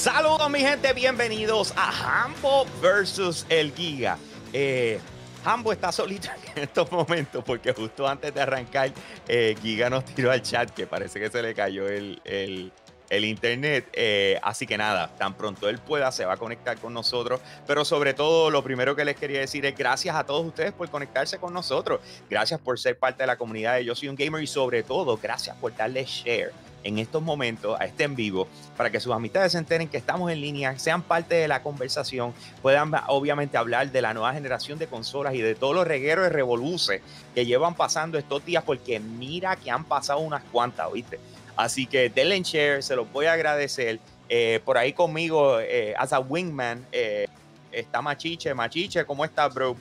Saludos mi gente, bienvenidos a Hambo versus el Giga. Eh, Hambo está solito en estos momentos porque justo antes de arrancar, eh, Giga nos tiró al chat que parece que se le cayó el, el, internet. Eh, así que nada, tan pronto él pueda, se va a conectar con nosotros. Pero sobre todo, lo primero que les quería decir es gracias a todos ustedes por conectarse con nosotros. Gracias por ser parte de la comunidad de Yo Soy un Gamer y sobre todo, gracias por darle share en estos momentos a este en vivo para que sus amistades se enteren que estamos en línea, sean parte de la conversación, puedan obviamente hablar de la nueva generación de consolas y de todos los regueros de revoluces que llevan pasando estos días, porque mira que han pasado unas cuantas, ¿viste? Así que denle en share, se los voy a agradecer. Eh, por ahí conmigo, eh, as a wingman, eh, está Machiche. Machiche, ¿cómo estás, bro?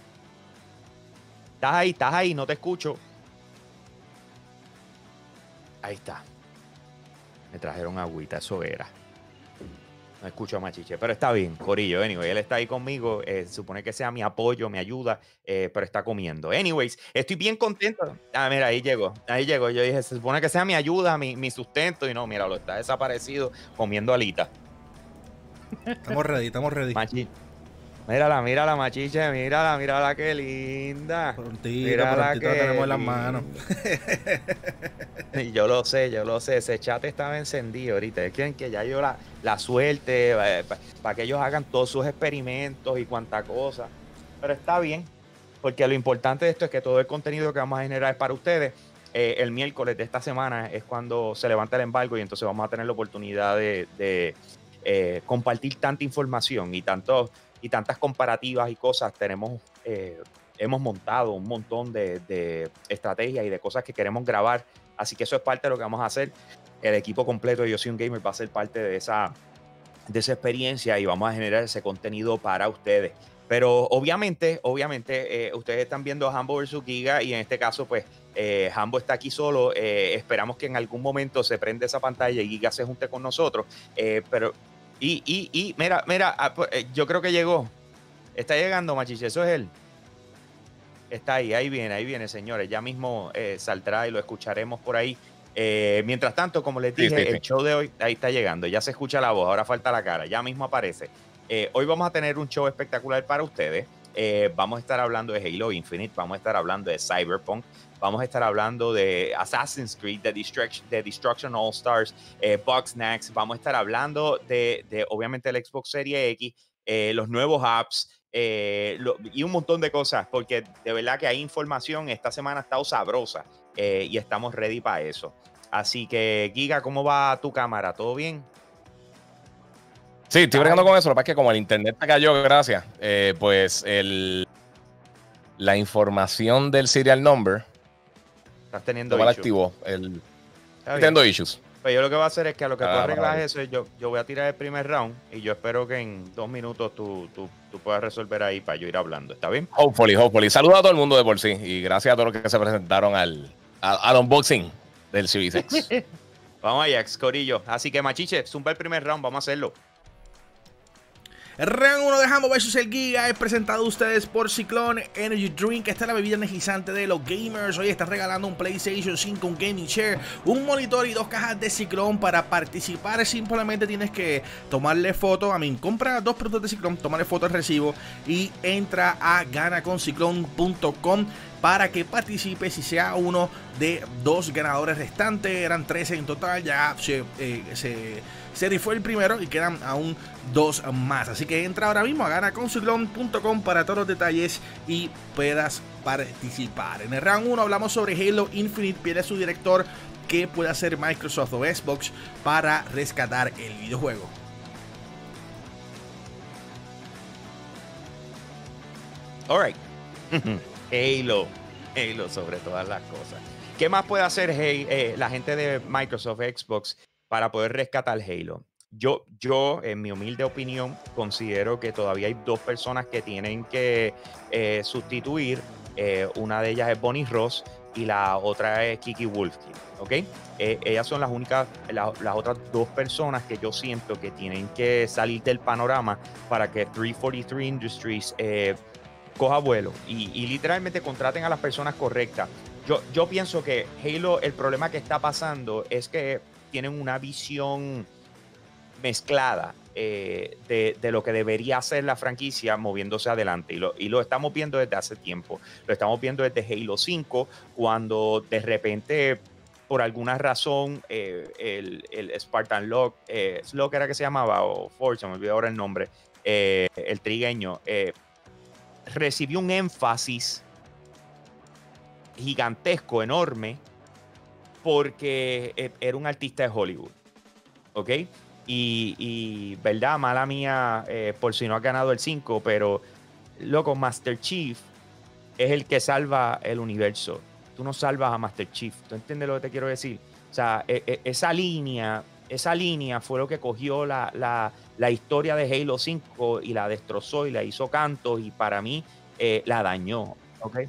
¿Estás ahí? ¿Estás ahí? No te escucho. Ahí está. Me trajeron agüita, eso era. No escucho a Machiche, pero está bien, Corillo. Anyway, él está ahí conmigo. Eh, supone que sea mi apoyo, mi ayuda, eh, pero está comiendo. Anyways, estoy bien contento. Ah, mira, ahí llegó. Ahí llegó. Yo dije, se supone que sea mi ayuda, mi, mi sustento. Y no, mira, lo está desaparecido comiendo alita. Estamos ready, estamos ready. Machiche. Mírala, mírala, machiche, mírala, mírala, qué linda. Prontito, prontito la tenemos en las manos. yo lo sé, yo lo sé. Ese chat estaba encendido ahorita. Es quieren que ya yo la, la suelte eh, para que ellos hagan todos sus experimentos y cuanta cosa. Pero está bien, porque lo importante de esto es que todo el contenido que vamos a generar es para ustedes. Eh, el miércoles de esta semana es cuando se levanta el embargo y entonces vamos a tener la oportunidad de, de eh, compartir tanta información y tantos y tantas comparativas y cosas, tenemos, eh, hemos montado un montón de, de, estrategias y de cosas que queremos grabar. Así que eso es parte de lo que vamos a hacer. El equipo completo de Yo Soy un Gamer va a ser parte de esa, de esa experiencia y vamos a generar ese contenido para ustedes. Pero obviamente, obviamente, eh, ustedes están viendo Hambo versus Giga y en este caso, pues, eh, Hambo está aquí solo. Eh, esperamos que en algún momento se prenda esa pantalla y Giga se junte con nosotros. Eh, pero y, y, y, mira, mira, ah, pues, eh, yo creo que llegó. Está llegando, Machiche, eso es él. Está ahí, ahí viene, ahí viene, señores. Ya mismo eh, saldrá y lo escucharemos por ahí. Eh, mientras tanto, como les dije, sí, sí, sí. el show de hoy ahí está llegando. Ya se escucha la voz, ahora falta la cara. Ya mismo aparece. Eh, hoy vamos a tener un show espectacular para ustedes. Vamos a estar hablando de Halo Infinite, vamos a estar hablando de Cyberpunk, vamos a estar hablando de Assassin's Creed, de Destruction, de Destruction All Stars, eh, Bugsnax, vamos a estar hablando de, de, obviamente el Xbox Series X, eh, los nuevos apps eh, lo, y un montón de cosas, porque de verdad que hay información, esta semana ha estado sabrosa y estamos ready para eso. Así que, Giga, ¿cómo va tu cámara? ¿Todo bien? Sí, estoy bregando con eso. Lo que pasa es que como el internet cayó, gracias, eh, pues el, la información del serial number Estás teniendo no activo. El, teniendo issues. Pues yo lo que voy a hacer es que a lo que ah, tú arreglas eso, yo, yo voy a tirar el primer round y yo espero que en dos minutos tú, tú, tú, puedas resolver ahí para yo ir hablando. ¿Está bien? Hopefully, hopefully. Saludos a todo el mundo de por sí y gracias a todos los que se presentaron al, al, al unboxing del Series X. vamos allá, Corillo. Así que, machiche, zumba el primer round, vamos a hacerlo. Round 1 de Hambo vs el Giga es presentado a ustedes por Ciclón Energy Drink. Esta es la bebida energizante de los gamers. Hoy están regalando un PlayStation 5, un gaming chair, un monitor y dos cajas de Ciclón. Para participar simplemente tienes que tomarle foto. A mí, compra dos productos de Ciclón, tomarle foto al recibo y entra a ganaconciclón.com para que participe si sea uno de dos ganadores restantes. Eran 13 en total, ya se, eh, se, se rifó el primero y quedan aún dos más. Así que entra ahora mismo a ganaconsuglon.com para todos los detalles y puedas participar. En el round 1 hablamos sobre Halo Infinite, pide su director que puede hacer Microsoft o Xbox para rescatar el videojuego. Alright. Halo. Halo sobre todas las cosas. ¿Qué más puede hacer eh, la gente de Microsoft, Xbox, para poder rescatar Halo? Yo, yo, en mi humilde opinión, considero que todavía hay dos personas que tienen que eh, sustituir. Eh, una de ellas es Bonnie Ross y la otra es Kiki Wolfkin. ¿Ok? Ellas son las únicas, la, las otras dos personas que yo siento que tienen que salir del panorama para que 343 Industries coja vuelo y, literalmente contraten a las personas correctas. Yo, yo pienso que Halo, el problema que está pasando es que tienen una visión mezclada. eh, de, lo que debería hacer la franquicia moviéndose adelante. Y lo, y lo estamos viendo desde hace tiempo. Lo estamos viendo desde Halo 5, cuando de repente por alguna razón el, el, Spartan Lock, eh, era que se llamaba, o Force, me olvidó ahora el nombre, el trigueño, recibió un énfasis gigantesco, enorme, porque e, era un artista de Hollywood. ¿Ok? Y, verdad, mala mía, eh, por si no ha ganado el 5, pero loco, Master Chief es el que salva el universo. Tú no salvas a Master Chief. ¿Tú entiendes lo que te quiero decir? O sea, e, e, esa línea, esa línea fue lo que cogió la, historia de Halo 5 y la destrozó y la hizo cantos y para mí eh, la dañó. ¿Ok?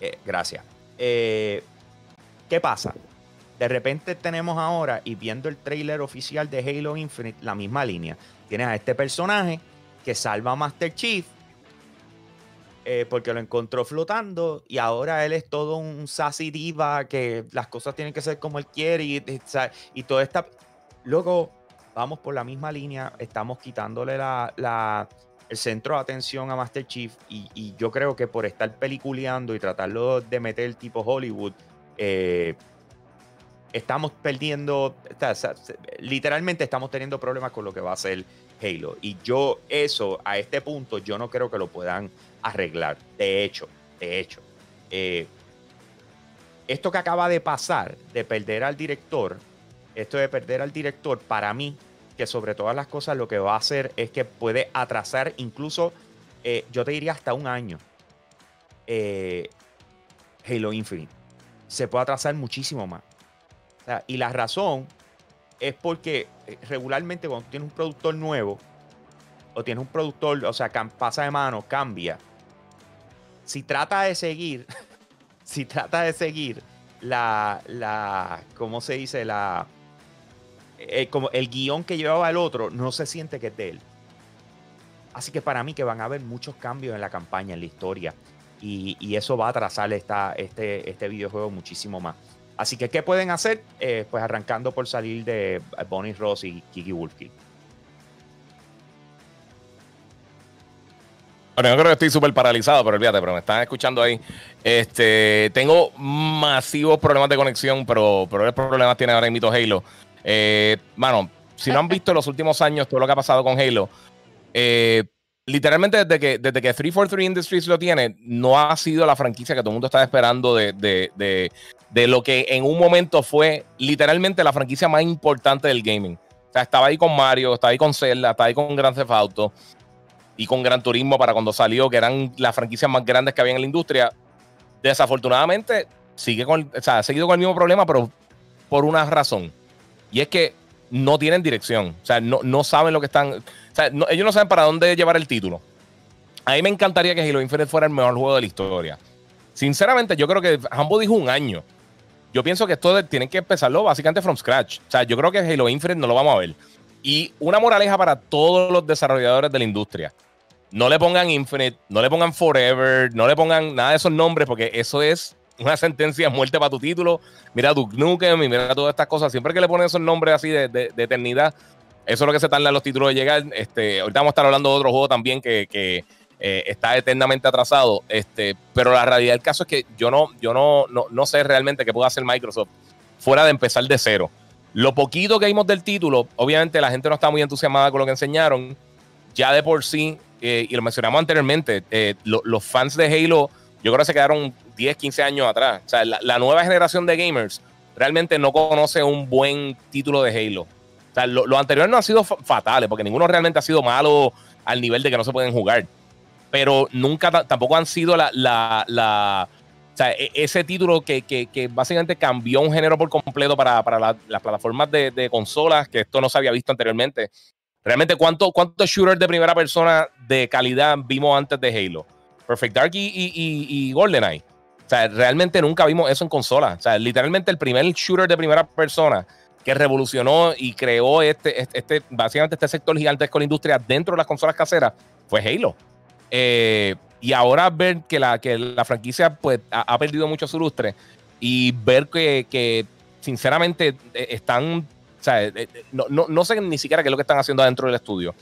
Eh, gracias. Eh, ¿Qué pasa? De repente tenemos ahora, y viendo el trailer oficial de Halo Infinite, la misma línea. Tienes a este personaje que salva a Master Chief eh, porque lo encontró flotando y ahora él es todo un sassy diva que las cosas tienen que ser como él quiere y, y, todo está... Luego vamos por la misma línea, estamos quitándole la, el centro de atención a Master Chief y, yo creo que por estar peliculeando y tratarlo de meter tipo Hollywood, eh, estamos perdiendo, literalmente estamos teniendo problemas con lo que va a ser Halo. Y yo eso, a este punto, yo no creo que lo puedan arreglar. De hecho, de hecho, eh, esto que acaba de pasar, de perder al director, esto de perder al director, para mí que sobre todas las cosas lo que va a hacer es que puede atrasar incluso, eh, yo te diría hasta un año, eh, Halo Infinite. Se puede atrasar muchísimo más. y la razón es porque eh, regularmente cuando tienes un productor nuevo, o tienes un productor, o sea, pasa de mano, cambia. Si trata de seguir, si trata de seguir la, la, ¿cómo se dice? La, eh, como el guion que llevaba el otro no se siente que es de él. Así que para mí que van a haber muchos cambios en la campaña, en la historia. Y, eso va a atrasar este, este videojuego muchísimo más. Así que, ¿qué pueden hacer? Eh, pues arrancando por salir de Bonnie Ross y Kiki Wolfkill. Bueno, yo creo que estoy súper paralizado, pero olvídate, pero me están escuchando ahí. Este, tengo masivos problemas de conexión, pero, pero el problema tiene ahora en Mito Halo. Eh, mano, si no han visto los últimos años todo lo que ha pasado con Halo, eh, literalmente desde que, desde que 343 Industries lo tiene, no ha sido la franquicia que todo el mundo estaba esperando de, de, de, lo que en un momento fue literalmente la franquicia más importante del gaming. O sea, estaba ahí con Mario, estaba ahí con Zelda, estaba ahí con Grand Theft Auto y con Gran Turismo para cuando salió, que eran las franquicias más grandes que había en la industria. Desafortunadamente, sigue con, o sea, ha seguido con el mismo problema, pero por una razón. Y es que no tienen dirección. O sea, no, no saben lo que están. O sea, ellos no saben para dónde llevar el título. A mí me encantaría que Halo Infinite fuera el mejor juego de la historia. Sinceramente, yo creo que Hambo dijo un año. Yo pienso que esto tienen que empezarlo básicamente from scratch. O sea, yo creo que Halo Infinite no lo vamos a ver. Y una moraleja para todos los desarrolladores de la industria. No le pongan Infinite, no le pongan Forever, no le pongan nada de esos nombres, porque eso es una sentencia de muerte para tu título. Mira Duke Nukem y mira todas estas cosas. Siempre que le ponen esos nombres así de, eternidad, eso es lo que se tarda en los títulos de llegar. Este, ahorita vamos a estar hablando de otro juego también que, eh, está eternamente atrasado. Este, pero la realidad del caso es que yo no, yo no, no, sé realmente qué puede hacer Microsoft fuera de empezar de cero. Lo poquito que vimos del título, obviamente la gente no está muy entusiasmada con lo que enseñaron. Ya de por sí, eh, y lo mencionamos anteriormente, eh, los fans de Halo, yo creo que se quedaron 10, 15 años atrás. O sea, la, nueva generación de gamers realmente no conoce un buen título de Halo. O sea, lo, anterior no ha sido fatales, porque ninguno realmente ha sido malo al nivel de que no se pueden jugar. Pero nunca tampoco han sido la, la, o sea, e, ese título que, que, básicamente cambió un género por completo para, para las plataformas de, consolas, que esto no se había visto anteriormente. Realmente, ¿cuántos cuánto shooters de primera persona de calidad vimos antes de Halo? Perfect Dark y GoldenEye. O sea, realmente nunca vimos eso en consola. O sea, literalmente el primer shooter de primera persona que revolucionó y creó este, este, este básicamente este sector gigantesco de la industria dentro de las consolas caseras fue Halo. Eh, y ahora ver que la, que la franquicia pues, ha, perdido mucho su lustre y ver que, que sinceramente eh, están sea, eh, eh, no, no, no, sé ni siquiera qué es lo que están haciendo adentro del estudio.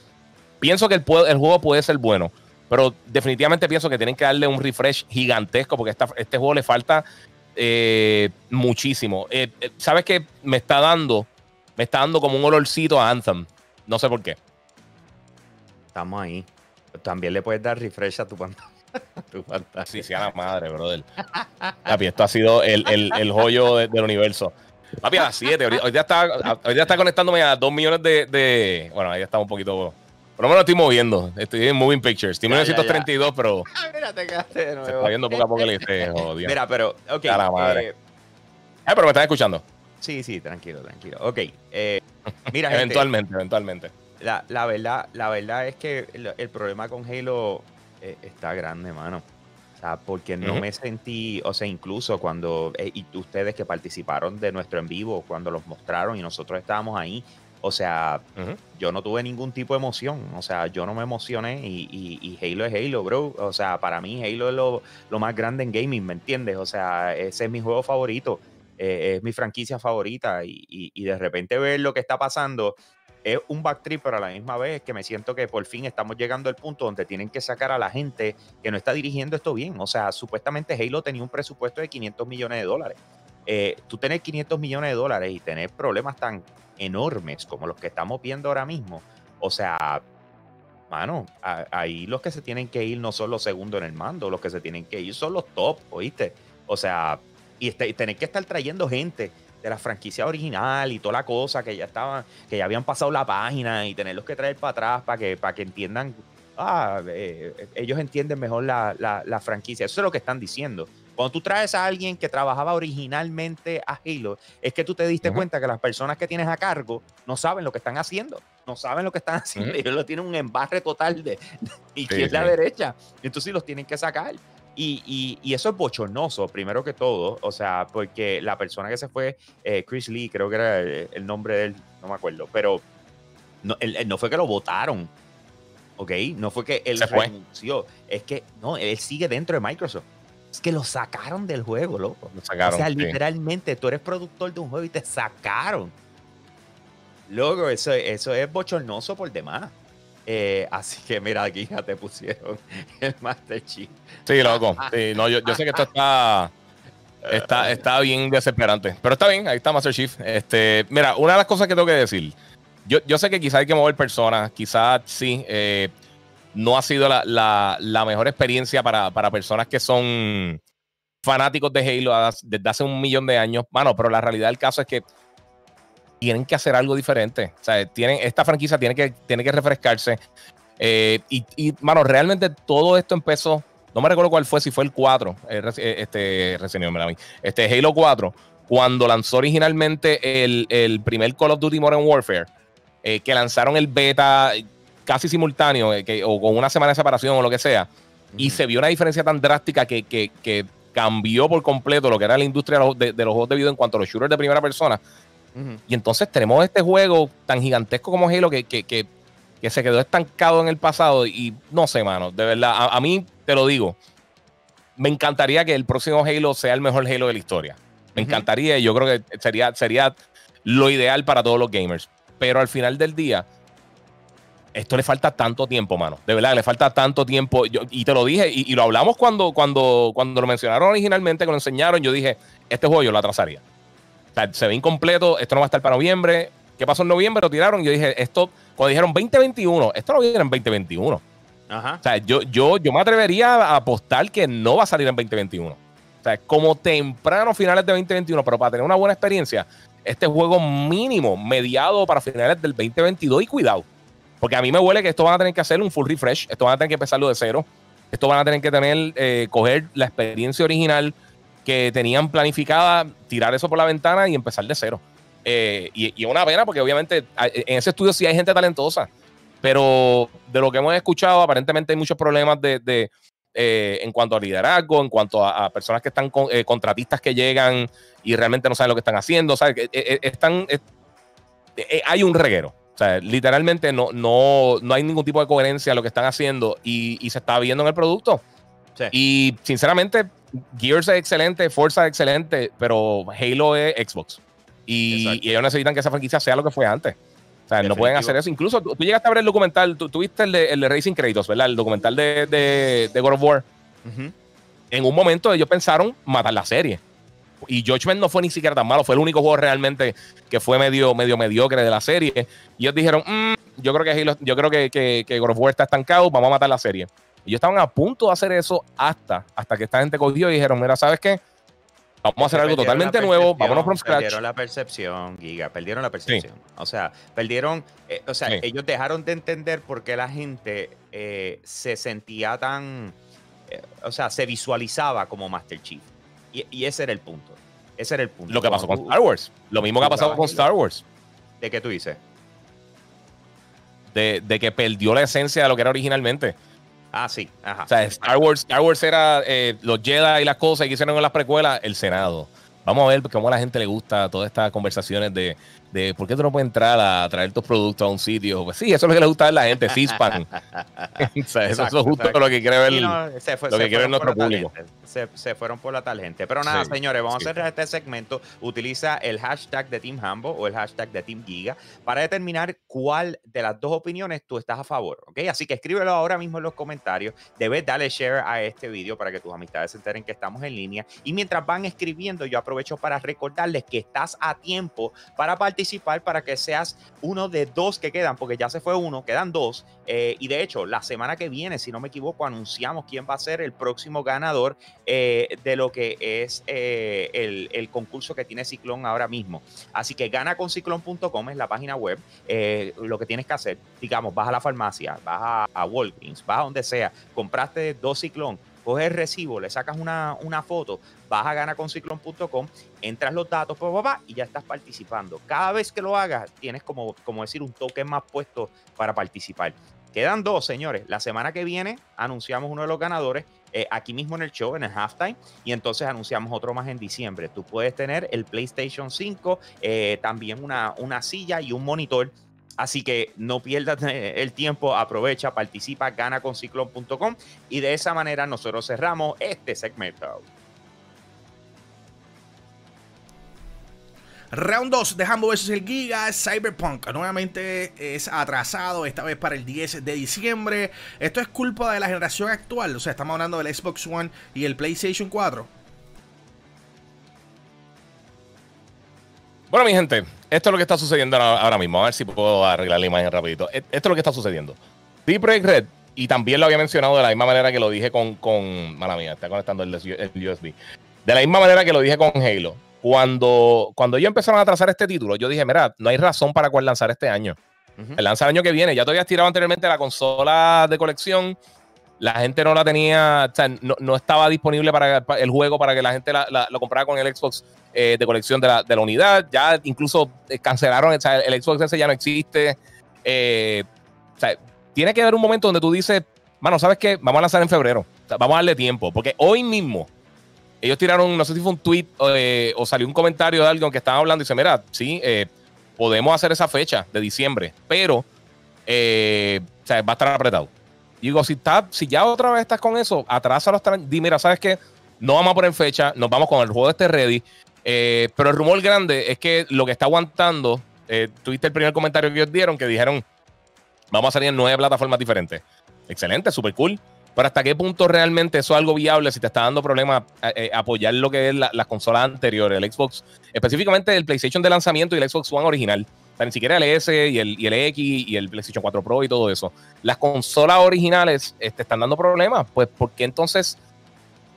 Pienso que el, el juego puede ser bueno, pero definitivamente pienso que tienen que darle un refresh gigantesco porque esta, este juego le falta eh, muchísimo. ¿Sabes qué? Me está dando, me está dando como un olorcito a Anthem. No sé por qué. Estamos ahí. También le puedes dar refresh a tu pantalla. tu pantalla. Sí, sí, a la madre, brother. Papi, esto ha sido el, el, el joyo del universo. Papi, a las 7. Hoy, ya está, hoy ya está conectándome a 2 millones de, de, Bueno, ahí está un poquito. Por lo menos estoy moviendo. Estoy en Moving Pictures. Estoy en 1932, pero. Ah, mira, te quedaste de nuevo. Se está viendo poco a poco el este, Mira, pero. Ok. A la madre. Eh, ah, pero me están escuchando. Sí, sí, tranquilo, tranquilo. Ok. Eh, mira, eventualmente, eventualmente. La, la, verdad, la verdad es que el, problema con Halo eh, está grande, mano porque no me sentí, o sea, incluso cuando, eh, y ustedes que participaron de nuestro en vivo, cuando los mostraron y nosotros estábamos ahí, o sea, yo no tuve ningún tipo de emoción, o sea, yo no me emocioné y, y, Halo es Halo, bro, o sea, para mí Halo es lo, lo, más grande en gaming, ¿me entiendes? O sea, ese es mi juego favorito, eh, es mi franquicia favorita y, y de repente ver lo que está pasando es un backtrip, pero a la misma vez que me siento que por fin estamos llegando al punto donde tienen que sacar a la gente que no está dirigiendo esto bien. O sea, supuestamente Halo tenía un presupuesto de 500 millones de dólares. Eh, tú tener 500 millones de dólares y tener problemas tan enormes como los que estamos viendo ahora mismo, o sea, mano, ahí los que se tienen que ir no son los segundos en el mando, los que se tienen que ir son los top, ¿oíste? O sea, y, este, tener que estar trayendo gente de la franquicia original y toda la cosa que ya estaban, que ya habían pasado la página y tenerlos que traer para atrás para que, para que entiendan, ah, eh, ellos entienden mejor la, la, franquicia. Eso es lo que están diciendo. Cuando tú traes a alguien que trabajaba originalmente a Halo, es que tú te diste cuenta que las personas que tienes a cargo no saben lo que están haciendo. No saben lo que están haciendo. Ellos lo tienen un embarre total de, izquierda a derecha. Entonces los tienen que sacar. Y, eso es bochornoso, primero que todo, o sea, porque la persona que se fue, eh, Chris Lee, creo que era el, nombre de él, no me acuerdo, pero no, no fue que lo votaron, ¿ok? No fue que él renunció, es que no, él sigue dentro de Microsoft. Es que lo sacaron del juego, loco. Lo sacaron, o sea, literalmente tú eres productor de un juego y te sacaron. Luego, eso, eso es bochornoso por demás. Eh, así que mira, aquí ya te pusieron el Master Chief. Sí, loco. no, yo, sé que esto está, está, está bien desesperante. Pero está bien, ahí está Master Chief. Este, mira, una de las cosas que tengo que decir. Yo, yo sé que quizás hay que mover personas, quizás sí. Eh, no ha sido la, mejor experiencia para, para, personas que son fanáticos de Halo desde hace un millón de años. Bueno, pero la realidad del caso es que tienen que hacer algo diferente. O sea, tienen, esta franquicia tiene que, tiene que refrescarse. Eh, y, mano, realmente todo esto empezó. No me recuerdo cuál fue, si fue el 4, eh, eh, este, este Halo 4, cuando lanzó originalmente el, primer Call of Duty Modern Warfare, que lanzaron el beta casi simultáneo, o con una semana de separación o lo que sea, y se vio una diferencia tan drástica que, que, cambió por completo lo que era la industria de, de los juegos de video en cuanto a los shooters de primera persona y entonces tenemos este juego tan gigantesco como Halo que, que, se quedó estancado en el pasado. Y no sé, mano, de verdad, a, mí te lo digo, me encantaría que el próximo Halo sea el mejor Halo de la historia. Me encantaría y yo creo que sería, sería lo ideal para todos los gamers. Pero al final del día, esto le falta tanto tiempo, mano. De verdad, le falta tanto tiempo. y te lo dije, y, lo hablamos cuando, cuando, cuando lo mencionaron originalmente, que lo enseñaron. Yo dije, este juego yo lo atrasaría se ve incompleto, esto no va a estar para noviembre. ¿Qué pasó en noviembre? Lo tiraron. Yo dije, esto, cuando dijeron 2021, esto no viene en 2021. Ajá. O sea, yo, yo, yo me atrevería a apostar que no va a salir en 2021. O sea, como temprano finales de 2021, pero para tener una buena experiencia, este juego mínimo, mediado para finales del 2022 y cuidado. Porque a mí me huele que esto van a tener que hacer un full refresh, esto van a tener que empezarlo de cero, esto van a tener que tener, eh, coger la experiencia original, que tenían planificada tirar eso por la ventana y empezar de cero. Eh, y, es una pena porque obviamente en ese estudio sí hay gente talentosa, pero de lo que hemos escuchado aparentemente hay muchos problemas de, eh, en cuanto a liderazgo, en cuanto a, personas que están eh, contratistas que llegan y realmente no saben lo que están haciendo. están, hay un reguero. O sea, literalmente no, no, no hay ningún tipo de coherencia a lo que están haciendo y, se está viendo en el producto. Y sinceramente, Gears es excelente, Forza es excelente, pero Halo es Xbox. Y, ellos necesitan que esa franquicia sea lo que fue antes. O sea, no pueden hacer eso. Incluso tú, tú llegaste a ver el documental, tú, tú viste el de, el de Racing Kratos, ¿verdad? El documental de, de, de God of War. En un momento ellos pensaron matar la serie. Y Judgment no fue ni siquiera tan malo. Fue el único juego realmente que fue medio, medio mediocre de la serie. Y ellos dijeron, "Mm, yo creo que Halo- yo creo que, que, que God of War está estancado, vamos a matar la serie. Y ellos estaban a punto de hacer eso hasta, hasta que esta gente cogió y dijeron, mira, ¿sabes qué? Vamos a hacer algo totalmente nuevo, vámonos from scratch. Perdieron la percepción, Giga, perdieron la percepción. O sea, perdieron, eh, o sea, Sí. ellos dejaron de entender por qué la gente eh, se sentía tan, eh, o sea, se visualizaba como Master Chief. Y, y ese era el punto. Ese era el punto. Lo que pasó con Cuando Star Wars. Lo mismo que ha pasado con Star Wars. ¿De qué tú dices? De, de que perdió la esencia de lo que era originalmente. Ah, sí. Ajá. O sea, Star Wars, Star Wars era eh, los Jedi y las cosas que hicieron en las precuelas, el Senado. Vamos a ver cómo a la gente le gusta todas estas conversaciones de, de por qué tú no puedes entrar a traer tus productos a un sitio. Pues sí, eso es lo que le gusta a la gente, CISPAN. o sea, eso, es justo exacto. lo que quiere ver. No, se fue- lo se que quiere fueron nuestro por la público. tangente. Se, se fueron por la tal gente. Pero nada, Sí, señores, vamos sí. a cerrar este segmento. Utiliza el hashtag de Team Hambo o el hashtag de Team Giga para determinar cuál de las dos opiniones tú estás a favor. ¿ok? Así que escríbelo ahora mismo en los comentarios. Debes darle share a este video para que tus amistades se enteren que estamos en línea. Y mientras van escribiendo, yo aprovecho para recordarles que estás a tiempo para participar, para que seas uno de dos que quedan, porque ya se fue uno, quedan dos. eh, y de hecho, la semana que viene, si no me equivoco, anunciamos quién va a ser el próximo ganador eh, de lo que es eh, el, el concurso que tiene Ciclón ahora mismo. Así que ganaconsiclón.com es la página web. Lo que tienes que hacer, digamos, vas a la farmacia, vas a, a Walgreens, vas a donde sea, compraste dos Ciclón, coges el recibo, le sacas una, una foto, vas a ganaconsiclón.com, entras los datos, pa, pa, pa, y ya estás participando. Cada vez que lo hagas, tienes como, como decir un token más puesto para participar. Quedan dos, señores. La semana que viene anunciamos uno de los ganadores eh, aquí mismo en el show, en el halftime, y entonces anunciamos otro más en diciembre. Tú puedes tener el PlayStation 5, eh, también una, una silla y un monitor. Así que no pierdas eh, el tiempo, aprovecha, participa, gana con ciclón.com y de esa manera nosotros cerramos este segmento. Round 2 de Hambo vs el Giga, Cyberpunk nuevamente es atrasado, esta vez para el 10 de diciembre. Esto es culpa de la generación actual, o sea, estamos hablando del Xbox One y el PlayStation 4. Bueno, mi gente, esto es lo que está sucediendo ahora mismo. A ver si puedo arreglar la imagen rapidito. E- Esto es lo que está sucediendo. The Projekt Red, y también lo había mencionado de la misma manera que lo dije con... con mala mía, está conectando el, el USB. De la misma manera que lo dije con Halo. Cuando, cuando ellos empezaron a trazar este título, yo dije, mira, no hay razón para cuál lanzar este año. El lanza el año que viene. Ya te habías tirado anteriormente la consola de colección. La gente no la tenía, o sea, no, no estaba disponible para, el juego para que la gente la- lo comprara con el Xbox eh, de colección de la, de la unidad. Ya incluso eh, cancelaron, o sea, el Xbox ese ya no existe. Eh, o sea, tiene que haber un momento donde tú dices, mano, ¿sabes qué? Vamos a lanzar en febrero. Vamos a darle tiempo. Porque hoy mismo ellos tiraron, no sé si fue un tweet o salió un comentario de alguien que estaba hablando y dice, mira, sí, podemos hacer esa fecha de diciembre, pero o sea, va a estar apretado. Y digo, si, está, si ya otra vez estás con eso, atrásalo hasta... Di, mira, ¿sabes qué? No vamos a poner fecha, nos vamos con el juego este ready. Eh, pero el rumor grande es que lo que está aguantando, eh, tuviste el primer comentario que ellos dieron, que dijeron, vamos a salir en nueve plataformas diferentes. Excelente, súper cool. Pero hasta qué punto realmente eso es algo viable si te está dando problemas eh, eh, apoyar lo que es la- las consolas anteriores, el Xbox, específicamente el PlayStation de lanzamiento y el Xbox One original. O ni siquiera el S y el, el X y el PlayStation 4 Pro y todo eso. Las consolas originales eh, te están dando problemas. Pues, ¿por qué entonces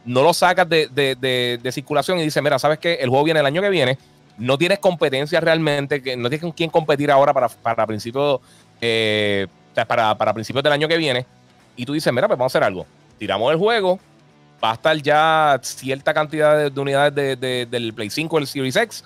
no lo sacas de, de- de- circulación y dices, mira, sabes que el juego viene el año que viene, no tienes competencia realmente, que no tienes con quién competir ahora para, para principios eh, para, para principios del año que viene, y tú dices, mira, pues vamos a hacer algo. Tiramos el juego, va a estar ya cierta cantidad de, de unidades de- de- del Play 5, el Series X.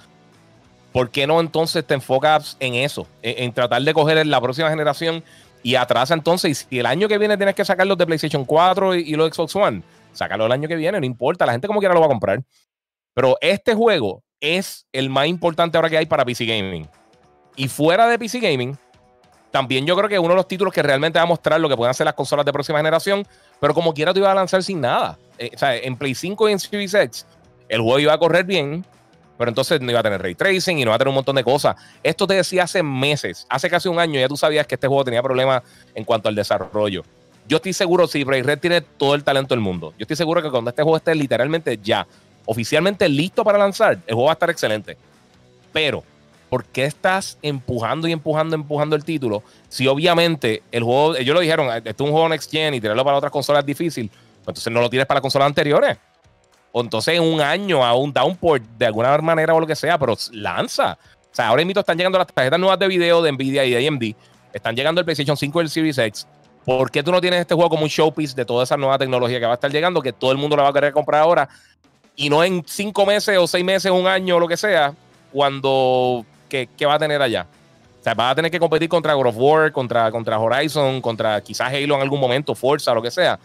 ¿Por qué no entonces te enfocas en eso? En, tratar de coger la próxima generación y atrasa entonces. Y si el año que viene tienes que sacar los de PlayStation 4 y, y los Xbox One, sácalo el año que viene, no importa. La gente como quiera lo va a comprar. Pero este juego es el más importante ahora que hay para PC Gaming. Y fuera de PC Gaming, también yo creo que uno de los títulos que realmente va a mostrar lo que pueden hacer las consolas de próxima generación, pero como quiera te iba a lanzar sin nada. Eh, o sea, en Play 5 y en Series X, el juego iba a correr bien, pero entonces no iba a tener ray tracing y no iba a tener un montón de cosas. Esto te decía hace meses, hace casi un año, ya tú sabías que este juego tenía problemas en cuanto al desarrollo. Yo estoy seguro, si Bray Red tiene todo el talento del mundo, yo estoy seguro que cuando este juego esté literalmente ya, oficialmente listo para lanzar, el juego va a estar excelente. Pero, ¿por qué estás empujando y empujando, empujando el título? Si obviamente el juego, ellos lo dijeron, este es un juego next gen y tirarlo para otras consolas es difícil, pues entonces no lo tienes para consolas anteriores. O entonces en un año a un downport de alguna manera o lo que sea, pero lanza. O sea, ahora mismo están llegando las tarjetas nuevas de video de Nvidia y de AMD. Están llegando el PlayStation 5 y el Series X. ¿Por qué tú no tienes este juego como un showpiece de toda esa nueva tecnología que va a estar llegando, que todo el mundo la va a querer comprar ahora? Y no en cinco meses o seis meses, un año o lo que sea, cuando. ¿Qué, va a tener allá? O sea, va a tener que competir contra God of War, contra, contra Horizon, contra quizás Halo en algún momento, Forza, lo que sea.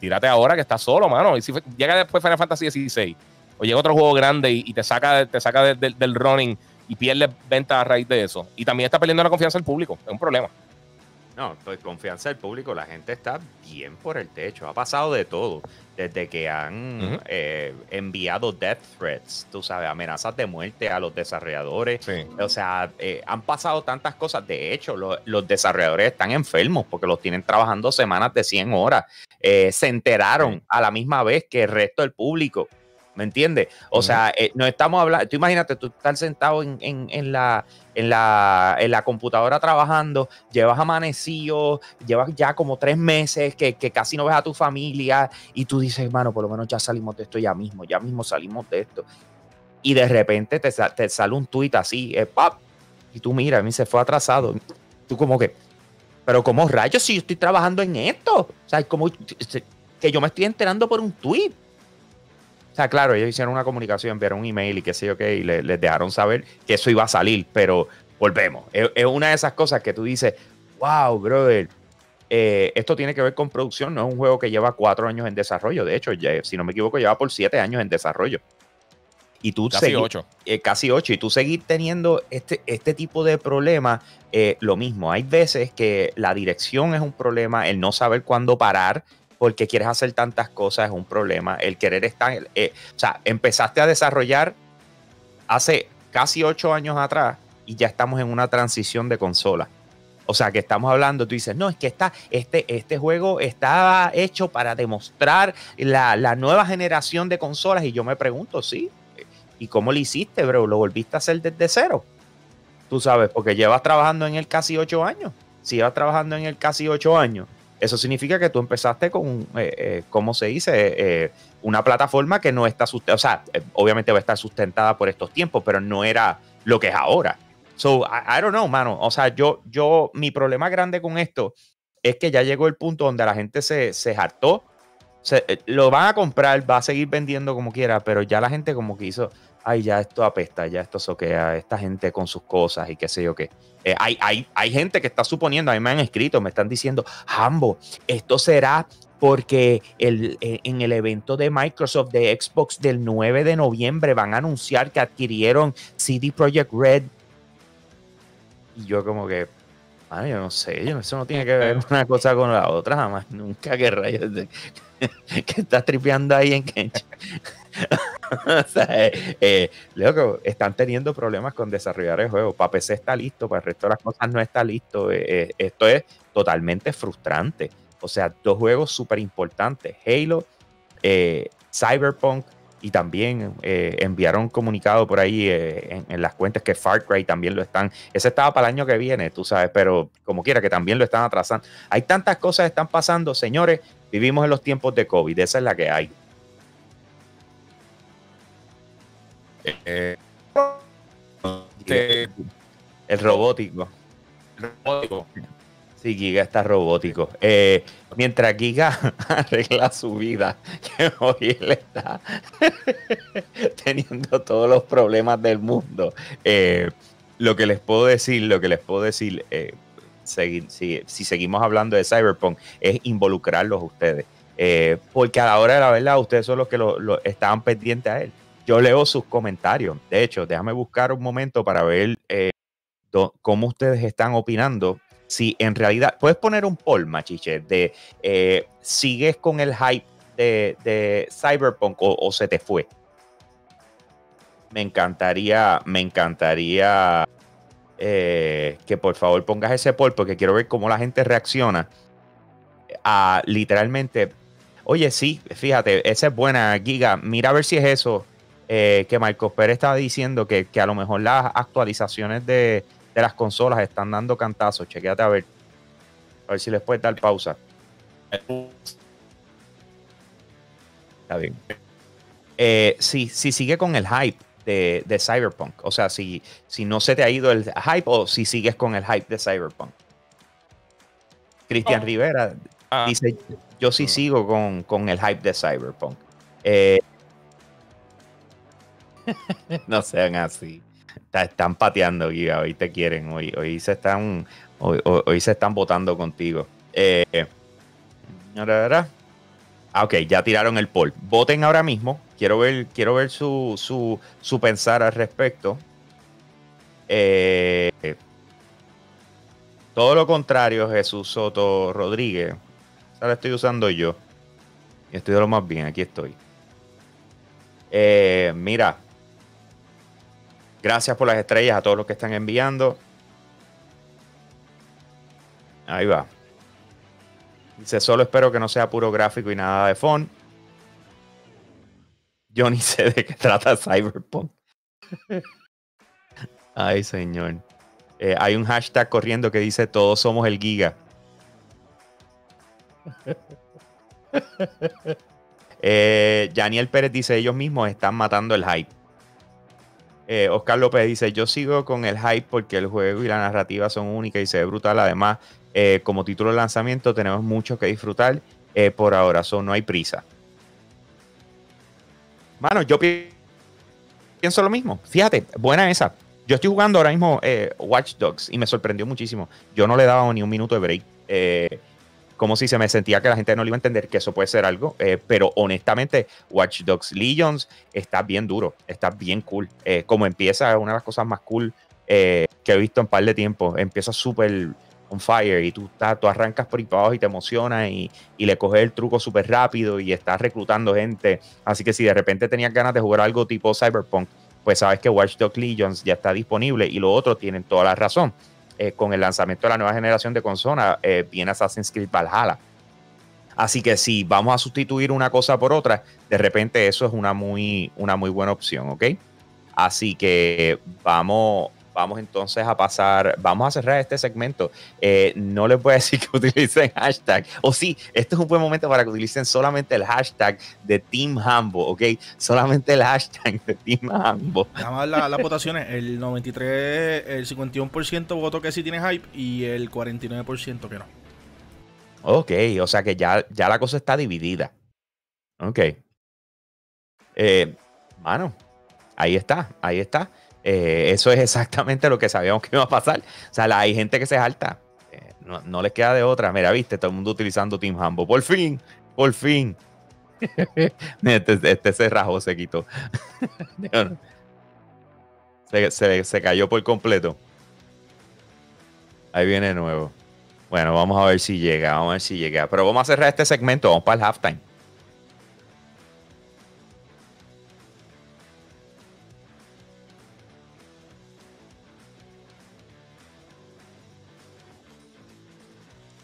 Tírate ahora que estás solo, mano. Y si llega después Final Fantasy XVI, o llega otro juego grande y, te saca, te saca del running y pierdes venta a raíz de eso. Y también está perdiendo la confianza del público. Es un problema. No, pues confianza del público, la gente está bien por el techo. Ha pasado de todo. Desde que han eh, enviado death threats, tú sabes, amenazas de muerte a los desarrolladores. O sea, eh, han pasado tantas cosas. De hecho, los desarrolladores están enfermos porque los tienen trabajando semanas de 100 horas. Eh, se enteraron a la misma vez que el resto del público. ¿Me entiendes? O sea, no estamos hablando. Tú imagínate, tú estás sentado en, en la en la, en la computadora trabajando, llevas amanecido, llevas ya como tres meses que, casi no ves a tu familia y tú dices, hermano, por lo menos ya salimos de esto ya mismo, ya mismo salimos de esto. Y de repente te, te sale un tuit así, eh, ¡pap! y tú mira, a mí se fue atrasado. Tú como que, pero como rayos si yo estoy trabajando en esto? O sea, como que yo me estoy enterando por un tuit. O sea, claro, ellos hicieron una comunicación, enviaron un email y qué sé yo qué, y les dejaron saber que eso iba a salir, pero volvemos. Es, una de esas cosas que tú dices, wow, brother, eh, esto tiene que ver con producción, no es un juego que lleva cuatro años en desarrollo, de hecho, si no me equivoco, lleva por siete años en desarrollo. Y tú casi ocho. Eh, casi ocho. Y tú seguir teniendo este, este tipo de problemas, eh, lo mismo. Hay veces que la dirección es un problema, el no saber cuándo parar, porque quieres hacer tantas cosas es un problema. El querer estar, eh, o sea, empezaste a desarrollar hace casi ocho años atrás y ya estamos en una transición de consola. O sea, que estamos hablando, tú dices, no, es que está, este, este juego estaba hecho para demostrar la, la nueva generación de consolas. Y yo me pregunto, sí, ¿y cómo lo hiciste, bro? ¿Lo volviste a hacer desde cero? Tú sabes, porque llevas trabajando en el casi ocho años. Si llevas trabajando en el casi ocho años eso significa que tú empezaste con, eh, eh ¿cómo se dice? Eh, una plataforma que no está o sea, eh, obviamente va a estar sustentada por estos tiempos, pero no era lo que es ahora. So, I, don't know, mano. O sea, yo, yo, mi problema grande con esto es que ya llegó el punto donde la gente se, se hartó. lo van a comprar, va a seguir vendiendo como quiera, pero ya la gente como que hizo, ay, ya esto apesta, ya esto soquea, esta gente con sus cosas y qué sé yo qué. Eh, hay, hay, hay gente que está suponiendo, a mí me han escrito, me están diciendo, Hambo, esto será porque el, eh, en el evento de Microsoft de Xbox del 9 de noviembre van a anunciar que adquirieron CD Projekt Red. Y yo como que, ay, yo no sé, yo, eso no tiene que ver una cosa con la otra, jamás, nunca, que rayos, de, que estás tripeando ahí en Kench. o sea, eh, eh están teniendo problemas con desarrollar el juego. Para PC está listo, para el resto de las cosas no está listo. Eh, esto es totalmente frustrante. O sea, dos juegos súper importantes. Halo, Cyberpunk y también enviaron un comunicado por ahí en, en, las cuentas que Far Cry también lo están. Ese estaba para el año que viene, tú sabes, pero como quiera que también lo están atrasando. Hay tantas cosas que están pasando, señores. Vivimos en los tiempos de COVID, esa es la que hay. Eh, el robótico. robótico. Sí, Giga está robótico. Eh, mientras Giga arregla su vida, que hoy él está teniendo todos los problemas del mundo. Eh, lo que les puedo decir, lo que les puedo decir, si, seguimos hablando de Cyberpunk, es involucrarlos a ustedes. porque a la hora de la verdad, ustedes son los que lo, estaban pendientes a él yo leo sus comentarios. De hecho, déjame buscar un momento para ver eh, cómo ustedes están opinando. Si en realidad, puedes poner un poll, machiche, de eh, sigues con el hype de, Cyberpunk o, se te fue. me encantaría, me encantaría eh, que por favor pongas ese poll porque quiero ver cómo la gente reacciona a literalmente. Oye, sí, fíjate, esa es buena, Giga. Mira a ver si es eso eh, que Marcos Pérez estaba diciendo, que, a lo mejor las actualizaciones de, de las consolas están dando cantazos. Chequéate a ver. A ver si les puedes dar pausa. Está bien. Eh, si, sigue con el hype de, Cyberpunk, o sea, si, si no se te ha ido el hype o si sigues con el hype de Cyberpunk. Cristian oh. Rivera ah. dice, yo sí sigo con, el hype de Cyberpunk. Eh, no sean así. Están pateando, Giga. Hoy te quieren. Hoy, hoy se están. Hoy, se están votando contigo. Eh, Ah, ok, ya tiraron el poll. Voten ahora mismo. Quiero ver, quiero ver su, pensar al respecto. Eh, todo lo contrario, Jesús Soto Rodríguez. Ahora estoy usando yo. Estoy de lo más bien, aquí estoy. Eh, mira, gracias por las estrellas a todos los que están enviando. Ahí va. Dice, solo espero que no sea puro gráfico y nada de font. Yo ni sé de qué trata Cyberpunk. Ay, señor. Eh, hay un hashtag corriendo que dice todos somos el giga. eh, Daniel Pérez dice ellos mismos están matando el hype. Eh, Oscar López dice yo sigo con el hype porque el juego y la narrativa son únicas y se ve brutal. Además, eh, como título de lanzamiento tenemos mucho que disfrutar eh, por ahora, so no hay prisa. Mano, yo pienso lo mismo. Fíjate, buena esa. Yo estoy jugando ahora mismo Watch Dogs y me sorprendió muchísimo. Yo no le daba ni un minuto de break. Como si se me sentía que la gente no le iba a entender que eso puede ser algo. pero honestamente, Watch Dogs Legions está bien duro, está bien cool. como empieza, es una de las cosas más cool que he visto en par de tiempo. Empieza súper on fire y tú, estás, tú arrancas por ahí y te emocionas y, le coges el truco súper rápido y estás reclutando gente. Así que si de repente tenías ganas de jugar algo tipo Cyberpunk, pues sabes que Watch Dogs Legions ya está disponible y los otros tienen toda la razón. Eh, con el lanzamiento de la nueva generación de consola, eh, viene Assassin's Creed Valhalla. Así que si vamos a sustituir una cosa por otra, de repente eso es una muy, una muy buena opción, ¿ok? Así que vamos, vamos entonces a pasar, vamos a cerrar este segmento. Eh, no les voy a decir que utilicen hashtag, o sí, este es un buen momento para que utilicen solamente el hashtag de Team Hambo, ¿ok? Solamente el hashtag de Team Hambo. Vamos a las votaciones, el 93, el 51% votó que sí tiene hype y el 49% que no. Ok, o sea que ya, ya la cosa está dividida. Ok. Eh, mano, ahí está, ahí está. Eh, eso es exactamente lo que sabíamos que iba a pasar. O sea, hay gente que se salta. Eh, no, les queda de otra. Mira, viste, todo el mundo utilizando Team Hambo. Por fin, por fin. este, este se rajó, se quitó. se, se cayó por completo. Ahí viene de nuevo. Bueno, vamos a ver si llega, vamos a ver si llega. Pero vamos a cerrar este segmento, vamos para el halftime.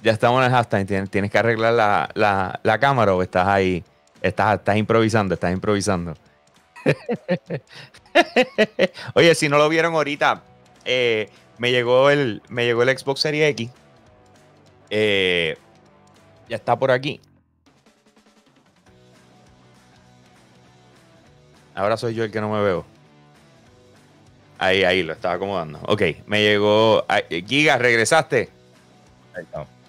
Ya estamos en el hashtag. Tienes, que arreglar la, cámara o estás ahí. Estás, estás improvisando, estás improvisando. Oye, si no lo vieron ahorita, eh, me, llegó el, me llegó el Xbox Series X. Eh, ya está por aquí. Ahora soy yo el que no me veo. Ahí, ahí, lo estaba acomodando. Ok, me llegó. Giga, ¿regresaste? Ahí estamos.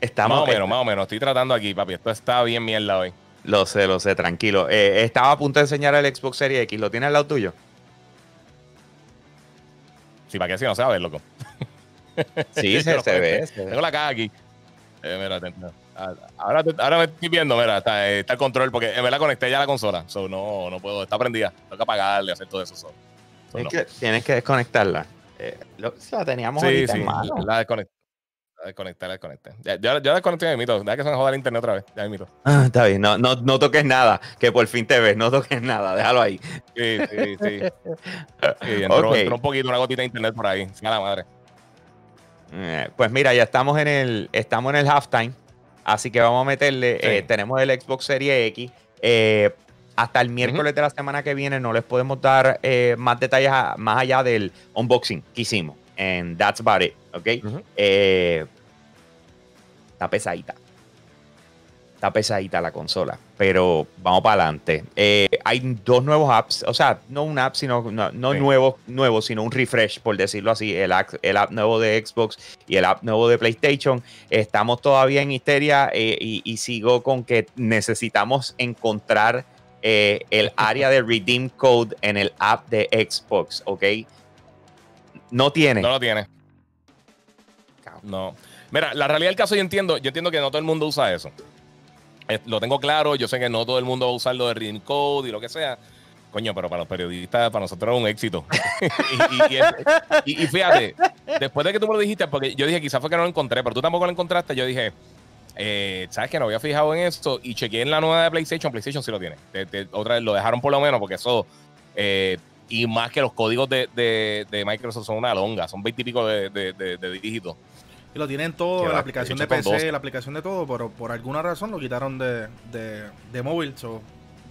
Estamos, más o menos, más o menos. Estoy tratando aquí, papi. Esto está bien mierda hoy. Lo sé, lo sé, tranquilo. Eh, estaba a punto de enseñar el Xbox Series X. ¿Lo tienes al lado tuyo? Sí, para que si no se loco. Sí, se, ve. Tengo la caja aquí. Eh, mira, ah, ahora, ahora me estoy viendo, mira, está, eh, está, el control, porque me la conecté ya a la consola. So, no, no puedo, está prendida. Tengo que apagarle, hacer todo eso que, tienes que desconectarla. la teníamos sí, sí, la desconecté. Desconectar, desconecté. Ya, ya, ya desconecté mi mito. Deja que se me joda el internet otra vez. Ya mito. Ah, está bien, no, no, no toques nada, que por fin te ves, no toques nada, déjalo ahí. Sí, sí, sí. sí entró, Ok. entró un poquito, una gotita de internet por ahí. Sea la madre. Eh, Pues mira, ya estamos en el, estamos en el halftime, así que vamos a meterle, Sí. eh, tenemos el Xbox Series X. eh, hasta el miércoles de la semana que viene no les podemos dar más detalles a- más allá del unboxing que hicimos. And that's about it, ¿ok? Eh, está pesadita. Está pesadita la consola, pero vamos para adelante. Eh, hay dos nuevos apps, o sea, no un app, sino no, no Sí. nuevo, nuevo, sino un refresh, por decirlo así. El, app- el app nuevo de Xbox y el app nuevo de PlayStation. Estamos todavía en histeria eh, y, y sigo con que necesitamos encontrar eh, el área de redeem code en el app de Xbox, ¿ok? No tiene. No lo tiene. No. Mira, la realidad del caso yo entiendo, yo entiendo que no todo el mundo usa eso. Eh, lo tengo claro, yo sé que no todo el mundo va a usar lo de Reading Code y lo que sea. Coño, pero para los periodistas, para nosotros es un éxito. y, y- y es- y- y fíjate, después de que tú me lo dijiste, porque yo dije, quizás fue que no lo encontré, pero tú tampoco lo encontraste, yo dije, eh, ¿sabes que No había fijado en esto y chequeé en la nueva de PlayStation, PlayStation sí lo tiene. Te- te- otra vez lo dejaron por lo menos, porque eso, eh, y más que los códigos de, de- de Microsoft son una longa, son 20 y pico de, de- de- de dígitos. Y lo tienen todo, la aplicación de PC, 12. la aplicación de todo, pero por alguna razón lo quitaron de, de, de móvil. So,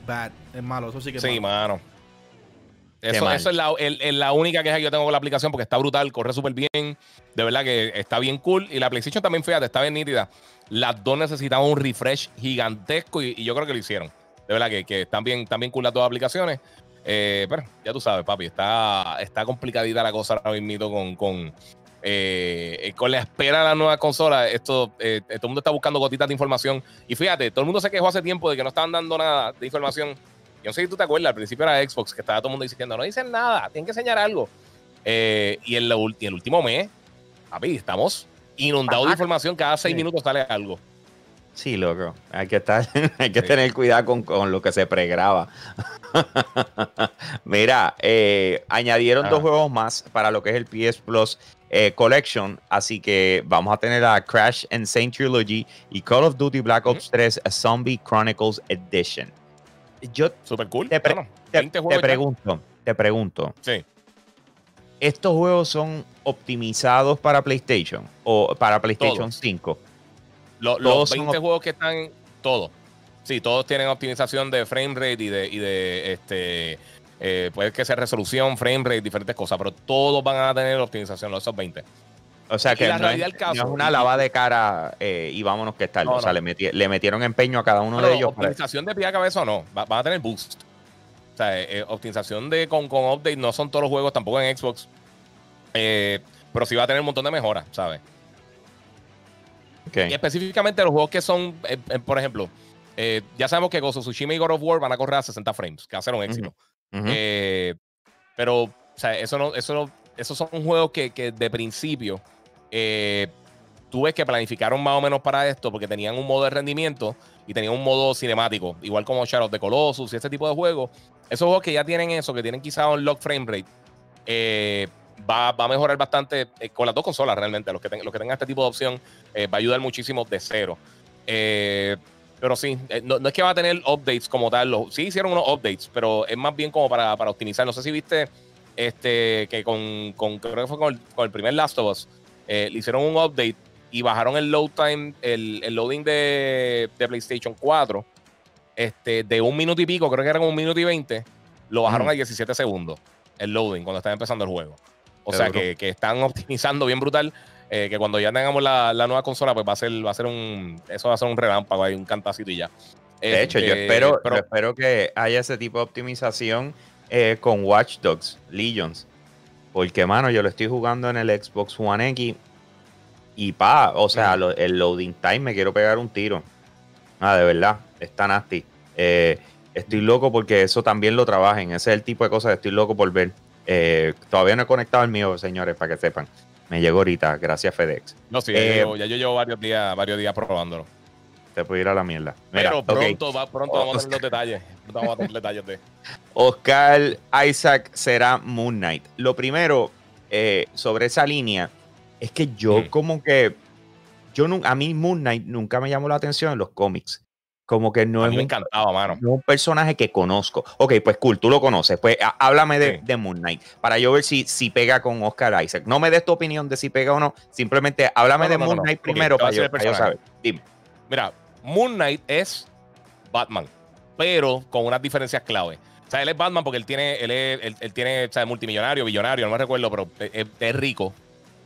bad, es malo, eso sí que es Sí, malo. mano. Eso, eso es la, el- el- la única queja que yo tengo con la aplicación porque está brutal, corre súper bien. De verdad que está bien cool. Y la PlayStation también, fíjate, está bien nítida. Las dos necesitaban un refresh gigantesco y, y yo creo que lo hicieron. De verdad que, que están, bien, están bien cool las dos aplicaciones. Eh, pero ya tú sabes, papi, está, está complicadita la cosa ahora mismo con, con, eh, con la espera de la nueva consola. Esto, eh, todo el mundo está buscando gotitas de información. Y fíjate, todo el mundo se quejó hace tiempo de que no estaban dando nada de información. Yo no sé si tú te acuerdas, al principio era Xbox, que estaba todo el mundo diciendo, no dicen nada, tienen que enseñar algo. Eh, y, en la y el último mes, papi, estamos inundados de información, cada seis Sí. minutos sale algo. Sí, loco. Hay que estar, hay que Sí. tener cuidado con, con lo que se pregraba. Mira, eh, añadieron Ah. dos juegos más para lo que es el PS Plus eh, Collection. Así que vamos a tener a Crash and Saint Trilogy y Call of Duty Black Ops 3 a Zombie Chronicles Edition. Yo Super cool. Te pre- te, 20 te juegos ya. pregunto, te pregunto, Sí. ¿estos juegos son optimizados para PlayStation o para PlayStation Todos. 5? Lo- los son 20 op- juegos que están, todos. Sí, todos tienen optimización de frame rate y de, y de este, eh, puede que sea resolución, frame rate, diferentes cosas, pero todos van a tener optimización, los esos 20. O sea que la no es, realidad del caso- no es una lavada de cara eh, y vámonos que tal. No, o sea, no. le, meti- le metieron empeño a cada uno Pero de ellos. para- optimización de pie a cabeza o no, va- van a tener boost. O sea, eh, eh, optimización de con, con update no son todos los juegos, tampoco en Xbox. Eh, pero sí va a tener un montón de mejoras, ¿sabes? Y específicamente los juegos que son, eh, eh, por ejemplo, eh, ya sabemos que of Tsushima y God of War van a correr a 60 frames, que va a ser un éxito. Pero, o sea, eso no, eso no, esos son juegos que, que de principio tú ves que planificaron más o menos para esto porque tenían un modo de rendimiento y tenían un modo cinemático, igual como Shadow of the Colossus y ese tipo de juegos. Esos juegos que ya tienen eso, que tienen quizá un lock frame rate, eh, va, va a mejorar bastante eh, con las dos consolas realmente. Los que, ten- los que tengan este tipo de opción eh, va a ayudar muchísimo de cero. Eh, pero sí, no, no es que va a tener updates como tal. los- sí hicieron unos updates, pero es más bien como para, para optimizar. No sé si viste este que con, con creo que fue con el, con el primer Last of Us, le hicieron un update y bajaron el load time, el, el loading de, de PlayStation 4, este, de un minuto y pico, creo que era como un minuto y veinte, lo bajaron Ujú. a 17 segundos, el loading, cuando estaba empezando el juego. O Qué sea que, que están optimizando bien brutal. eh, que cuando ya tengamos la, la nueva consola, pues va a ser, va a ser un. Eso va a ser un relámpago ahí, un cantacito y ya. De hecho, yo Este, espero, pero- yo espero que haya ese tipo de optimización eh, con Watch Dogs, Legions. Porque, mano, yo lo estoy jugando en el Xbox One X. Y pa, o sea, lo- el loading time me quiero pegar un tiro. Ah, de verdad, está nasty. Eh, estoy loco porque eso también lo trabajen. Ese es el tipo de cosas que estoy loco por ver. Eh, todavía no he conectado el mío, señores, para que sepan. Me llegó ahorita, gracias FedEx. No, sí, ya, eh, yo ya yo llevo varios días, varios días probándolo. Te puedo ir a la mierda. Mira, Pero pronto, va, pronto vamos a tener los detalles. Pronto vamos a tener detalles de. Oscar Isaac será Moon Knight. Lo primero eh, sobre esa línea es que yo Mm. como que yo a mí Moon Knight nunca me llamó la atención en los cómics. Como que no a es me un, encantaba, mano. no es un personaje que conozco. Ok, pues cool, tú lo conoces. Pues há- háblame de, Sí. de Moon Knight para yo ver si, si pega con Oscar Isaac. No me des tu opinión de si pega o no. Simplemente háblame No, de no, Moon. Knight primero para yo, para yo saber. Dime. Mira, Moon Knight es Batman, pero con unas diferencias clave. O sea, él es Batman porque él tiene, él, es- él- él tiene, o sea, multimillonario, billonario, no me recuerdo, pero es, es rico.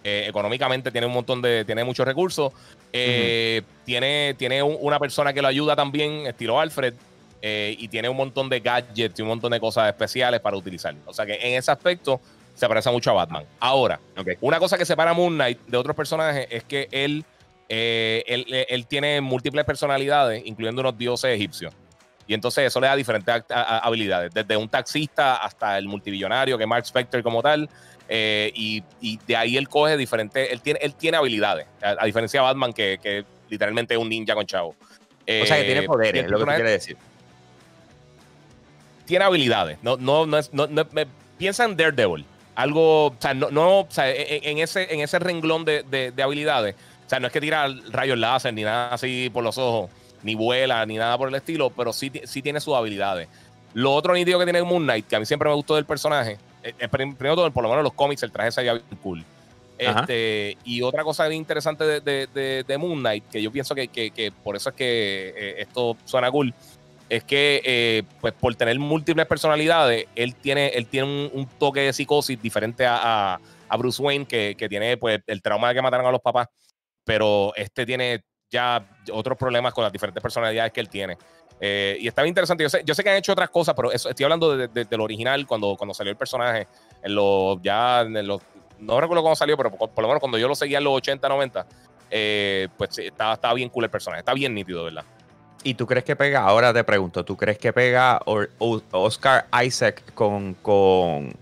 Eh, económicamente tiene un montón de, tiene muchos recursos. Eh, Tiene, tiene un- una persona que lo ayuda también, estilo Alfred, eh, y tiene un montón de gadgets y un montón de cosas especiales para utilizar. O sea que en ese aspecto se parece mucho a Batman. Ahora, una cosa que separa a Moon Knight de otros personajes es que él, eh, él, él- tiene múltiples personalidades, incluyendo unos dioses egipcios. Y entonces eso le da diferentes habilidades, desde un taxista hasta el multibillonario, que es Mark Spector como tal. Eh, y, y de ahí él coge diferentes, él tiene, él tiene habilidades, a, a diferencia de Batman, que, que literalmente es un ninja con chavo. O sea, que tiene Eh, poderes, es lo que tú quieres decir. tiene habilidades. No, no, no es, no, no- me- piensa en Daredevil. Algo, o sea, no, no, o sea, en, en ese, en ese renglón de, de- de habilidades. O sea, no es que tira rayos láser ni nada así por los ojos, ni vuela, ni nada por el estilo, pero sí, sí tiene sus habilidades. Lo otro nítido que tiene Moon Knight, que a mí siempre me gustó del personaje, primero todo, por lo menos en los cómics, el traje se veía bien cool. Ajá. Este, y otra cosa bien interesante de, de- de- de Moon Knight, que yo pienso que, que- que por eso es que eh, esto suena cool, es que eh, pues por tener múltiples personalidades, él tiene, él tiene un, un toque de psicosis diferente a, a- a Bruce Wayne, que, que tiene pues el trauma de que mataron a los papás, pero este tiene ya otros problemas con las diferentes personalidades que él tiene. Eh, y está bien interesante. Yo sé, yo sé que han hecho otras cosas, pero estoy hablando de- de- del original, cuando, cuando salió el personaje, en los, ya en los, no recuerdo cómo salió, pero por, lo menos cuando yo lo seguía en los 80, 90, eh, pues estaba, estaba bien cool el personaje, está bien nítido, ¿verdad? ¿Y tú crees que pega? Ahora te pregunto, ¿tú crees que pega Oscar Isaac con, con,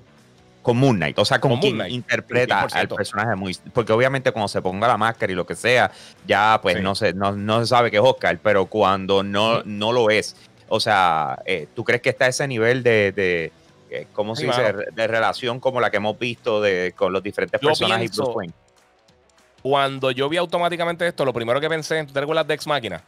con Moon Knight? O sea, con, Con quien Knight, interpreta 100%. al personaje muy. Porque obviamente cuando se ponga la máscara y lo que sea, ya pues Sí. no, se, no, no se sabe que es Oscar, pero cuando no, no lo es, o sea, eh, ¿tú crees que está a ese nivel de. de eh, ¿Cómo se dice? De relación como la que hemos visto de, con los diferentes Yo personajes y Bruce Wayne. Cuando yo vi automáticamente esto, lo primero que pensé, ¿tú te recuerdas de Ex Máquina?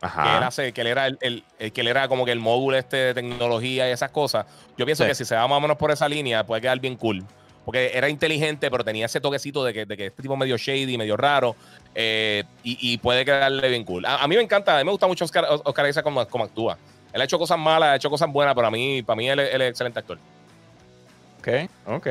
Que él que era el, el- el- que él era como que el módulo este de tecnología y esas cosas. Yo pienso Sí. que si se va más o menos por esa línea, puede quedar bien cool. Porque era inteligente, pero tenía ese toquecito de que, de que este tipo medio shady, medio raro. eh, y, y puede quedarle bien cool. A, a mí me encanta, a mí me gusta mucho Oscar, Oscar Isaac como, como actúa. Él ha hecho cosas malas, ha hecho cosas buenas, pero a mí, para mí él, es- él es excelente actor. Ok, ok.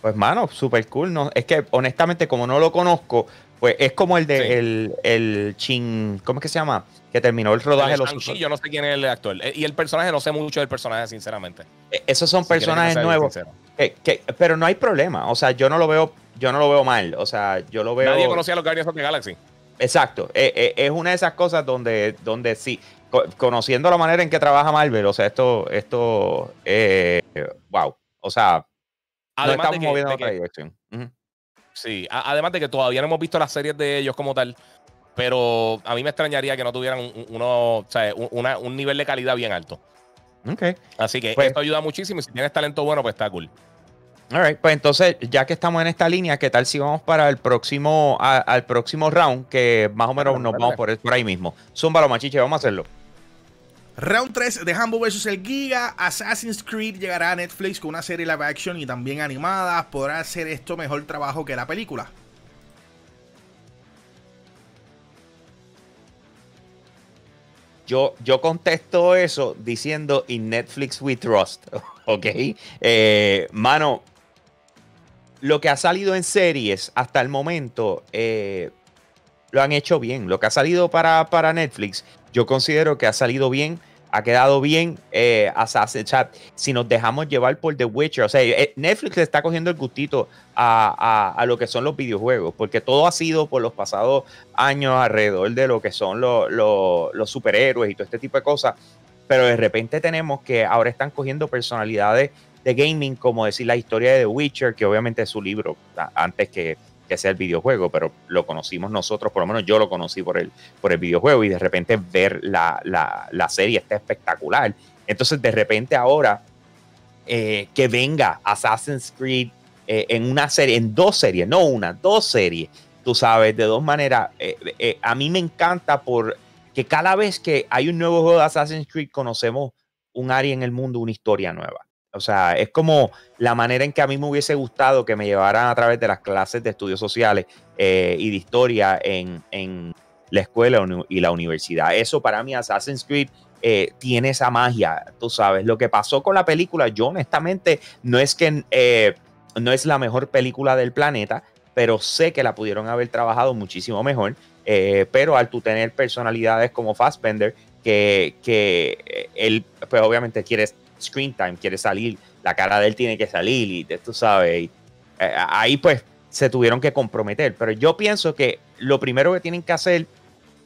Pues, mano, super cool. No, es que honestamente, como no lo conozco, pues es como el de Sí. el, el Chin. ¿Cómo es que se llama? Que terminó el rodaje de El los. Shang-Chi, yo no sé quién es el actor. Eh, Y el personaje, no sé mucho del personaje, sinceramente. Eh, Esos son Si personajes nuevos. que- que- pero no hay problema. O sea, yo no lo veo, yo no lo veo mal. O sea, yo lo veo. Nadie conocía a los Guardians of the Galaxy. Exacto. Eh, eh, es una de esas cosas donde, donde sí, co- conociendo la manera en que trabaja Marvel, o sea, esto, esto, eh, wow. O sea, no estamos de que- moviendo de otra dirección. Sí, a- además de que todavía no hemos visto las series de ellos como tal, pero a mí me extrañaría que no tuvieran un, un- uno, o sea, un, una- un nivel de calidad bien alto. Ok. Así que Pues- esto ayuda muchísimo y si tienes talento bueno, pues está cool. Alright, pues entonces, ya que estamos en esta línea, ¿qué tal si vamos para el próximo, a- al próximo round? Que más o menos nos vamos por, por ahí mismo. Zúmbalo, machiche, vamos a hacerlo. Round 3 de Hambo vs. el Giga. Assassin's Creed llegará a Netflix con una serie live action y también animada. ¿Podrá hacer esto mejor trabajo que la película? Yo, yo contesto eso diciendo in Netflix we trust. Ok. Eh, mano, lo que ha salido en series hasta el momento eh, lo han hecho bien. Lo que ha salido para, para Netflix, yo considero que ha salido bien. Ha quedado bien. Eh, Assassin- o sea, si nos dejamos llevar por The Witcher, o sea, eh, Netflix le está cogiendo el gustito a, a- lo que son los videojuegos, porque todo ha sido por los pasados años alrededor de lo que son los, superhéroes y todo este tipo de cosas. Pero de repente tenemos que ahora están cogiendo personalidades de gaming, como decir la historia de The Witcher, que obviamente es su libro antes que, que sea el videojuego, pero lo conocimos nosotros, por lo menos yo lo conocí por el, por el videojuego y de repente ver la, la- la serie está espectacular. Entonces de repente ahora eh, que venga Assassin's Creed eh, en una serie, en dos series, no una, dos series, tú sabes, de dos maneras. Eh, a mí me encanta por que cada vez que hay un nuevo juego de Assassin's Creed conocemos un área en el mundo, una historia nueva. O sea, es como la manera en que a mí me hubiese gustado que me llevaran a través de las clases de estudios sociales eh, y de historia en, en, la escuela y la universidad. Eso para mí, Assassin's Creed eh, tiene esa magia, tú sabes. Lo que pasó con la película, yo honestamente no es que eh, no es la mejor película del planeta, pero sé que la pudieron haber trabajado muchísimo mejor. pero al tú tener personalidades como Fassbender, que, que él, pues obviamente quiere screen time, quiere salir, la cara de él tiene que salir y tú sabes, eh, ahí pues se tuvieron que comprometer. Pero yo pienso que lo primero que tienen que hacer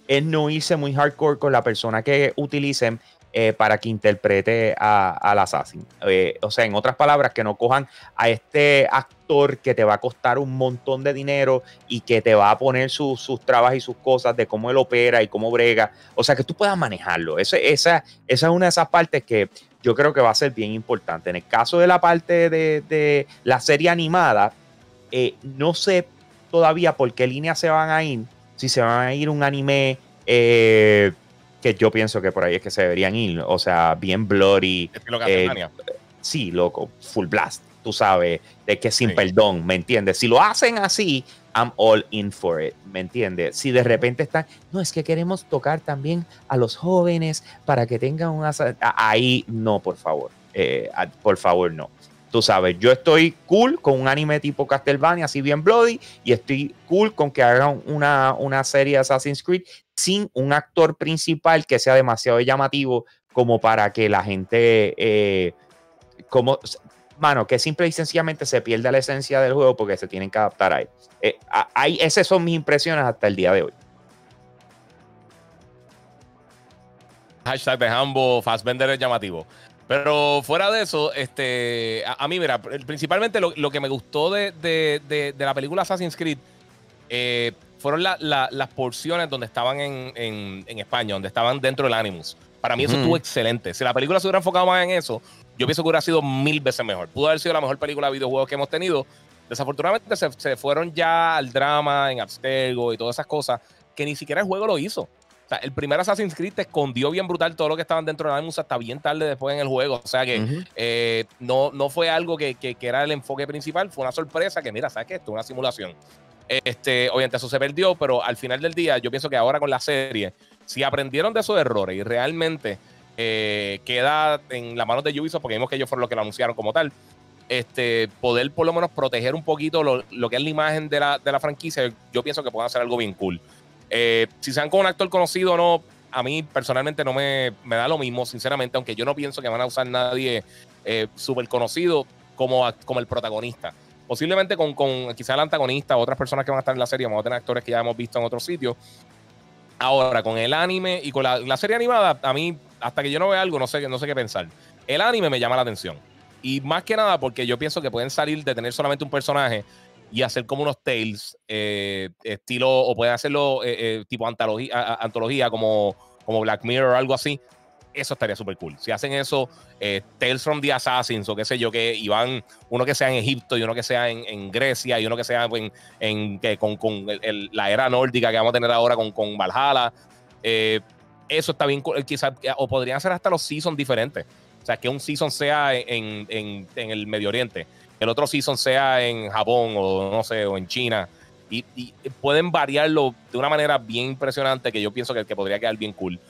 es no irse muy hardcore con la persona que utilicen eh, para que interprete al assassin. Eh, o sea, en otras palabras, que no cojan a este actor que te va a costar un montón de dinero y que te va a poner sus trabas y sus cosas de cómo él opera y cómo brega. O sea, que tú puedas manejarlo. esa, esa es una de esas partes que yo creo que va a ser bien importante. En el caso de la parte de, la serie animada, eh, no sé todavía por qué línea se van a ir. Si se van a ir un anime eh, que yo pienso que por ahí es que se deberían ir. O sea, bien bloody. Eh, sí, loco, full blast. Tú sabes, de que sin perdón, ¿me entiendes? Si lo hacen así, I'm all in for it, ¿me entiendes? Si de repente están, no, es que queremos tocar también a los jóvenes para que tengan una... Ahí no, por favor, eh, por favor no. Tú sabes, yo estoy cool con un anime tipo Castlevania, así bien bloody, y estoy cool con que hagan una, una serie Assassin's Creed sin un actor principal que sea demasiado llamativo como para que la gente... Eh, como mano, que simple y sencillamente se pierde la esencia del juego porque se tienen que adaptar a él. Eh, esas son mis impresiones hasta el día de hoy. Hashtag de Hambo, Fastbender es llamativo. Pero fuera de eso, este, a, mí, mira, principalmente lo, que me gustó de, la película Assassin's Creed eh, fueron las porciones donde estaban en, España, donde estaban dentro del Animus. Para mí eso estuvo excelente. Si la película se hubiera enfocado más en eso, yo pienso que hubiera sido mil veces mejor. Pudo haber sido la mejor película de videojuegos que hemos tenido. Desafortunadamente se, fueron ya al drama, en Abstergo y todas esas cosas, que ni siquiera el juego lo hizo. O sea, el primer Assassin's Creed te escondió bien brutal todo lo que estaban dentro de la música hasta bien tarde después en el juego. O sea que eh, no, no fue algo que, que, era el enfoque principal, fue una sorpresa que, mira, ¿sabes qué? Esto es una simulación. Este, obviamente eso se perdió, pero al final del día yo pienso que ahora con la serie, si aprendieron de esos errores y realmente eh, queda en las manos de Ubisoft, porque vimos que ellos fueron los que lo anunciaron como tal, este, poder por lo menos proteger un poquito lo, que es la imagen de la, de la, franquicia, yo pienso que pueden hacer algo bien cool. Eh, si sean con un actor conocido o no, a mí personalmente no me, me, da lo mismo, sinceramente, aunque yo no pienso que van a usar nadie eh, súper conocido como, como el protagonista. Posiblemente con, con quizá el antagonista otras personas que van a estar en la serie, vamos a tener actores que ya hemos visto en otros sitios. Ahora, con el anime y con la, la serie animada, a mí hasta que yo no vea algo, no sé, no sé qué pensar. El anime me llama la atención. Y más que nada porque yo pienso que pueden salir de tener solamente un personaje y hacer como unos tales, eh, estilo, o pueden hacerlo eh, eh, tipo antología, antología como, como Black Mirror o algo así. Eso estaría súper cool. Si hacen eso, Tales from the Assassins o qué sé yo, que iban uno que sea en Egipto y uno que sea en, Grecia y uno que sea en, en que con, con la era nórdica que vamos a tener ahora con, con Valhalla. Eh, eso está bien, quizás, o podrían ser hasta los seasons diferentes. O sea, que un season sea en, el Medio Oriente, el otro season sea en Japón o no sé, o en China. Y, pueden variarlo de una manera bien impresionante que yo pienso que, que podría quedar bien cool.